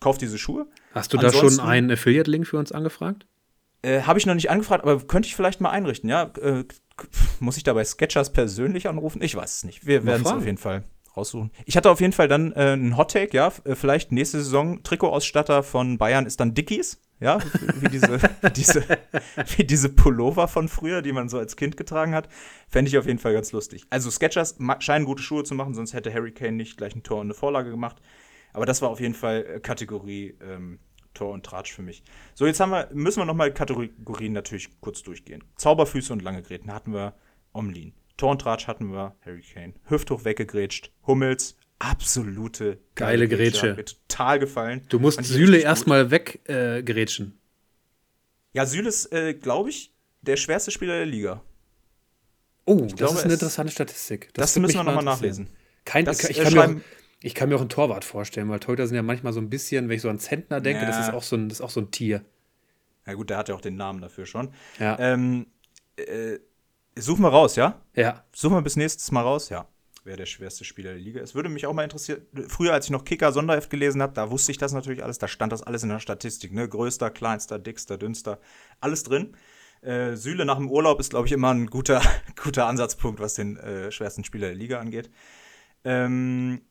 kauft diese Schuhe. Hast du Ansonsten, da schon einen Affiliate-Link für uns angefragt? Äh, habe ich noch nicht angefragt, aber könnte ich vielleicht mal einrichten, ja? Äh, muss ich dabei Sketchers persönlich anrufen? Ich weiß es nicht. Wir werden es auf jeden Fall raussuchen. Ich hatte auf jeden Fall dann äh, einen Hottake, ja, äh, vielleicht nächste Saison Trikotausstatter von Bayern ist dann Dickies, ja, wie diese, diese, wie diese Pullover von früher, die man so als Kind getragen hat. Fände ich auf jeden Fall ganz lustig. Also Sketchers scheinen gute Schuhe zu machen, sonst hätte Harry Kane nicht gleich ein Tor und eine Vorlage gemacht. Aber das war auf jeden Fall äh, Kategorie ähm, Tor und Tratsch für mich. So, jetzt haben wir, müssen wir nochmal Kategorien natürlich kurz durchgehen. Zauberfüße und lange Gräten hatten wir Omlin. Tor und Tratsch hatten wir Hurricane. Hüfthoch weggegrätscht. Hummels, absolute geile, Grätsche. Hat mir total gefallen. Du musst Süle erstmal weggrätschen. Äh, ja, Süle ist, äh, glaube ich, der schwerste Spieler der Liga. Oh, ich das glaube, ist eine interessante Statistik. Das, das müssen wir nochmal nachlesen. Kein, das, ich, kann äh, mir auch, ich, kann mir auch, einen Torwart vorstellen, weil Torhüter sind ja manchmal so ein bisschen, wenn ich so an Zentner denke, ja. das, ist auch so ein, das ist auch so ein Tier. Ja, gut, der hat ja auch den Namen dafür schon. Ja. Ähm, äh, Suchen wir raus, ja? Ja. Suchen wir bis nächstes Mal raus, ja. Wer der schwerste Spieler der Liga ist. Würde mich auch mal interessieren. Früher, als ich noch Kicker Sonderheft gelesen habe, da wusste ich das natürlich alles. Da stand das alles in der Statistik. Ne? Größter, kleinster, dickster, dünnster. Alles drin. Äh, Süle nach dem Urlaub ist, glaube ich, immer ein guter, *laughs* guter Ansatzpunkt, was den äh, schwersten Spieler der Liga angeht. Ähm,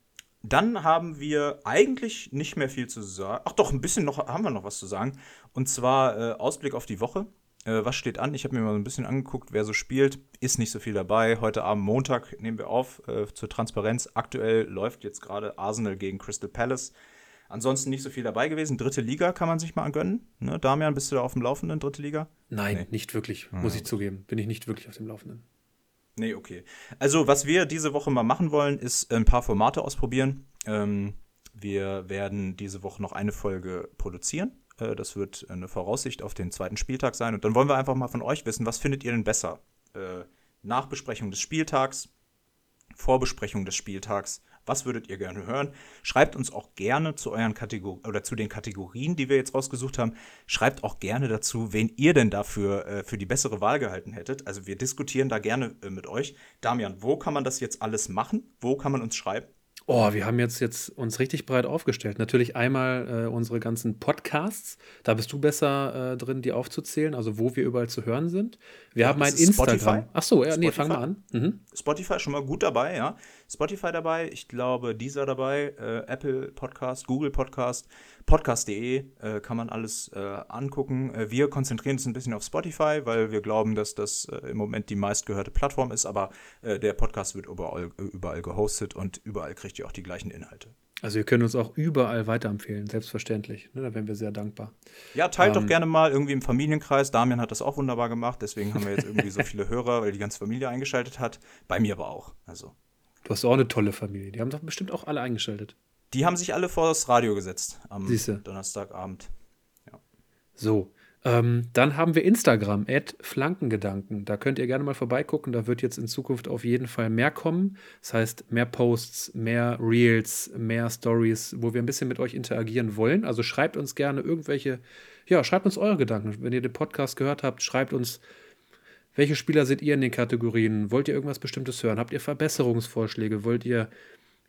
dann haben wir eigentlich nicht mehr viel zu sagen. Ach doch, ein bisschen noch haben wir noch was zu sagen. Und zwar äh, Ausblick auf die Woche. Äh, was steht an? Ich habe mir mal so ein bisschen angeguckt, wer so spielt. Ist nicht so viel dabei. Heute Abend, Montag, nehmen wir auf äh, zur Transparenz. Aktuell läuft jetzt gerade Arsenal gegen Crystal Palace. Ansonsten nicht so viel dabei gewesen. Dritte Liga kann man sich mal gönnen. Ne? Damian, bist du da auf dem Laufenden, dritte Liga? Nein, nee. nicht wirklich, muss ich zugeben. Bin ich nicht wirklich auf dem Laufenden. Nee, okay. Also, was wir diese Woche mal machen wollen, ist ein paar Formate ausprobieren. Ähm, wir werden diese Woche noch eine Folge produzieren. Äh, das wird eine Voraussicht auf den zweiten Spieltag sein. Und dann wollen wir einfach mal von euch wissen, was findet ihr denn besser? Äh, Nachbesprechung des Spieltags, Vorbesprechung des Spieltags. Was würdet ihr gerne hören? Schreibt uns auch gerne zu euren Kategorien oder zu den Kategorien, die wir jetzt rausgesucht haben. Schreibt auch gerne dazu, wen ihr denn dafür äh, für die bessere Wahl gehalten hättet. Also wir diskutieren da gerne äh, mit euch. Damian, wo kann man das jetzt alles machen? Wo kann man uns schreiben? Oh, wir haben jetzt, jetzt uns richtig breit aufgestellt. Natürlich einmal äh, unsere ganzen Podcasts. Da bist du besser äh, drin, die aufzuzählen, also wo wir überall zu hören sind. Wir ja, haben ein Instagram. Spotify. Ach so, ja, Spotify. nee, fangen wir an. Mhm. Spotify schon mal gut dabei, ja. Spotify dabei, ich glaube, dieser dabei, äh, Apple Podcast, Google Podcast, podcast.de äh, kann man alles äh, angucken. Äh, wir konzentrieren uns ein bisschen auf Spotify, weil wir glauben, dass das äh, im Moment die meistgehörte Plattform ist, aber äh, der Podcast wird überall, überall gehostet und überall kriegt ihr auch die gleichen Inhalte. Also ihr könnt uns auch überall weiterempfehlen, selbstverständlich. Ne, da wären wir sehr dankbar. Ja, teilt ähm, doch gerne mal irgendwie im Familienkreis. Damian hat das auch wunderbar gemacht, deswegen haben wir jetzt irgendwie so *laughs* viele Hörer, weil die ganze Familie eingeschaltet hat. Bei mir aber auch. Also. Du hast auch eine tolle Familie. Die haben doch bestimmt auch alle eingeschaltet. Die haben sich alle vor das Radio gesetzt am Siehste. Donnerstagabend. Ja. So. Ähm, dann haben wir Instagram, Flankengedanken. Da könnt ihr gerne mal vorbeigucken. Da wird jetzt in Zukunft auf jeden Fall mehr kommen. Das heißt, mehr Posts, mehr Reels, mehr Stories, wo wir ein bisschen mit euch interagieren wollen. Also schreibt uns gerne irgendwelche, ja, schreibt uns eure Gedanken. Wenn ihr den Podcast gehört habt, schreibt uns, welche Spieler seht ihr in den Kategorien? Wollt ihr irgendwas Bestimmtes hören? Habt ihr Verbesserungsvorschläge? Wollt ihr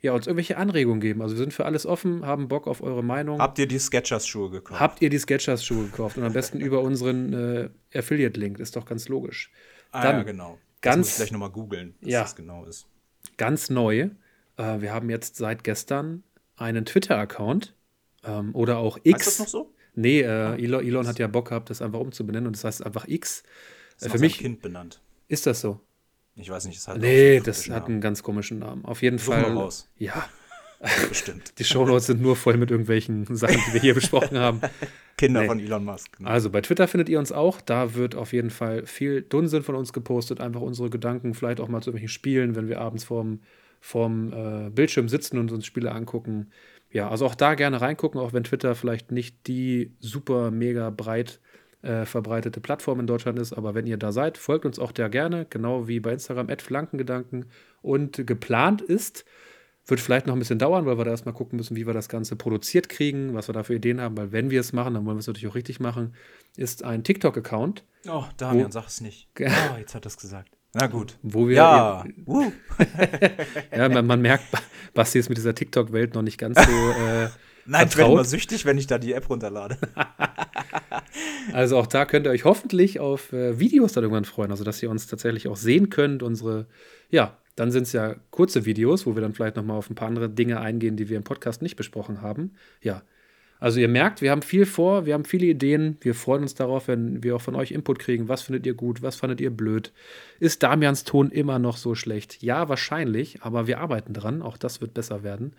ja, uns irgendwelche Anregungen geben? Also wir sind für alles offen, haben Bock auf eure Meinung. Habt ihr die Sketchers-Schuhe gekauft? Habt ihr die Sketchers-Schuhe gekauft? Und am besten *laughs* über unseren äh, Affiliate-Link, ist doch ganz logisch. Ah, Dann, ja, genau. Ganz, das muss ich gleich nochmal googeln, was ja, das genau ist. Ganz neu. Äh, wir haben jetzt seit gestern einen Twitter-Account ähm, oder auch X. Ist das noch so? Nee, äh, ah, Elon, Elon hat ja Bock gehabt, das einfach umzubenennen und das heißt einfach X. Ist äh, für mich Kind benannt. Ist das so? Ich weiß nicht, es hat Nee, das hat einen ganz komischen Namen. Auf jeden Such Fall. Mal raus. Ja. *laughs* Bestimmt. Die Shownotes sind nur voll mit irgendwelchen Sachen, die wir hier besprochen haben. *laughs* Kinder nee. von Elon Musk. Ne? Also bei Twitter findet ihr uns auch. Da wird auf jeden Fall viel Dunsinn von uns gepostet. Einfach unsere Gedanken, vielleicht auch mal zu irgendwelchen Spielen, wenn wir abends vorm, vorm äh, Bildschirm sitzen und uns Spiele angucken. Ja, also auch da gerne reingucken, auch wenn Twitter vielleicht nicht die super mega breit äh, verbreitete Plattform in Deutschland ist. Aber wenn ihr da seid, folgt uns auch da gerne, genau wie bei Instagram, Flankengedanken. Und geplant ist, wird vielleicht noch ein bisschen dauern, weil wir da erstmal gucken müssen, wie wir das Ganze produziert kriegen, was wir da für Ideen haben, weil wenn wir es machen, dann wollen wir es natürlich auch richtig machen, ist ein TikTok-Account. Oh, Damian, sag es nicht. *laughs* Oh, jetzt hat er es gesagt. Na gut. Wo wir, ja, uh. *laughs* ja man, man, merkt, Basti ist mit dieser TikTok-Welt noch nicht ganz so. Äh, *laughs* Nein, ich werde immer süchtig, wenn ich da die App runterlade. *laughs* also auch da könnt ihr euch hoffentlich auf äh, Videos dann irgendwann freuen, also dass ihr uns tatsächlich auch sehen könnt, unsere ja, dann sind es ja kurze Videos, wo wir dann vielleicht nochmal auf ein paar andere Dinge eingehen, die wir im Podcast nicht besprochen haben. Ja. Also ihr merkt, wir haben viel vor, wir haben viele Ideen. Wir freuen uns darauf, wenn wir auch von euch Input kriegen. Was findet ihr gut, was fandet ihr blöd? Ist Damians Ton immer noch so schlecht? Ja, wahrscheinlich, aber wir arbeiten dran. Auch das wird besser werden.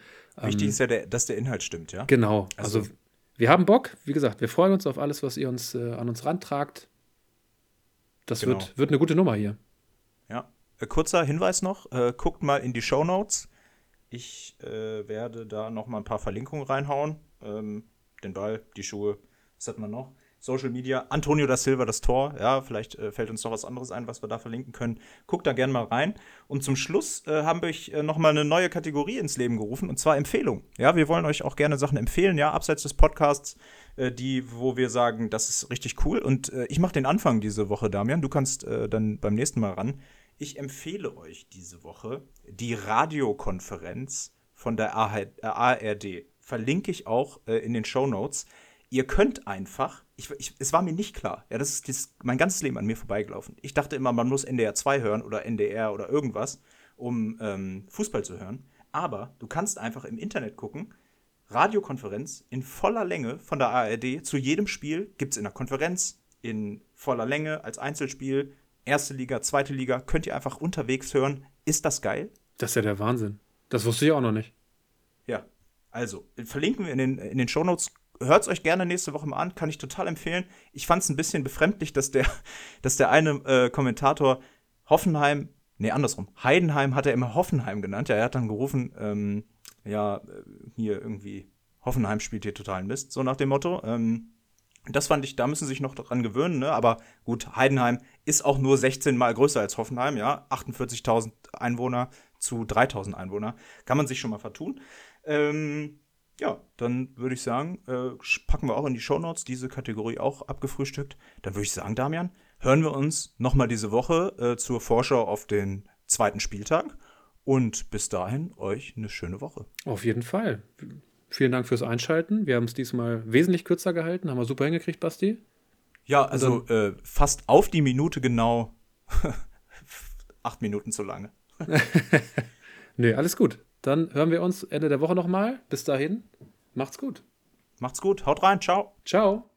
Wichtig ähm, ist ja, der, dass der Inhalt stimmt, ja? Genau. Also, also, wir haben Bock. Wie gesagt, wir freuen uns auf alles, was ihr uns äh, an uns rantragt. Das genau. wird, wird eine gute Nummer hier. Ja. Äh, kurzer Hinweis noch, äh, guckt mal in die Show Notes. Ich äh, werde da noch mal ein paar Verlinkungen reinhauen. Ähm, den Ball, die Schuhe, was hat man noch? Social Media, Antonio da Silva, das Tor. Ja, vielleicht äh, fällt uns noch was anderes ein, was wir da verlinken können. Guckt da gerne mal rein. Und zum Schluss äh, haben wir euch äh, noch mal eine neue Kategorie ins Leben gerufen, und zwar Empfehlung. Ja, wir wollen euch auch gerne Sachen empfehlen, ja, abseits des Podcasts, äh, die, wo wir sagen, das ist richtig cool. Und äh, ich mache den Anfang diese Woche, Damian. Du kannst äh, dann beim nächsten Mal ran. Ich empfehle euch diese Woche die Radiokonferenz von der ARD. Verlinke ich auch äh, in den Show Notes. Ihr könnt einfach, ich, ich, es war mir nicht klar, ja, das ist, das ist mein ganzes Leben an mir vorbeigelaufen. Ich dachte immer, man muss NDR 2 hören oder NDR oder irgendwas, um ähm, Fußball zu hören. Aber du kannst einfach im Internet gucken, Radiokonferenz in voller Länge von der ARD. Zu jedem Spiel gibt es in der Konferenz in voller Länge als Einzelspiel erste Liga, zweite Liga, könnt ihr einfach unterwegs hören. Ist das geil? Das ist ja der Wahnsinn. Das wusste ich auch noch nicht. Ja, also verlinken wir in den, in den Shownotes. Hört es euch gerne nächste Woche mal an, kann ich total empfehlen. Ich fand es ein bisschen befremdlich, dass der, *laughs* dass der eine äh, Kommentator Hoffenheim, nee, andersrum, Heidenheim hat er immer Hoffenheim genannt. Ja, er hat dann gerufen, ähm, ja, äh, hier irgendwie, Hoffenheim spielt hier totalen Mist, so nach dem Motto. Ähm, das fand ich, da müssen sie sich noch dran gewöhnen, ne? aber gut, Heidenheim ist auch nur 16 mal größer als Hoffenheim, ja, 48.000 Einwohner zu 3.000 Einwohner, kann man sich schon mal vertun. Ähm, ja, dann würde ich sagen, äh, packen wir auch in die Shownotes diese Kategorie auch abgefrühstückt. Dann würde ich sagen, Damian, hören wir uns nochmal diese Woche äh, zur Vorschau auf den zweiten Spieltag. Und bis dahin euch eine schöne Woche. Auf jeden Fall. Vielen Dank fürs Einschalten. Wir haben es diesmal wesentlich kürzer gehalten. Haben wir super hingekriegt, Basti. Ja, also äh, fast auf die Minute genau. *laughs* Acht Minuten zu lange. *laughs* nee, alles gut. Dann hören wir uns Ende der Woche nochmal. Bis dahin, macht's gut. Macht's gut. Haut rein. Ciao. Ciao.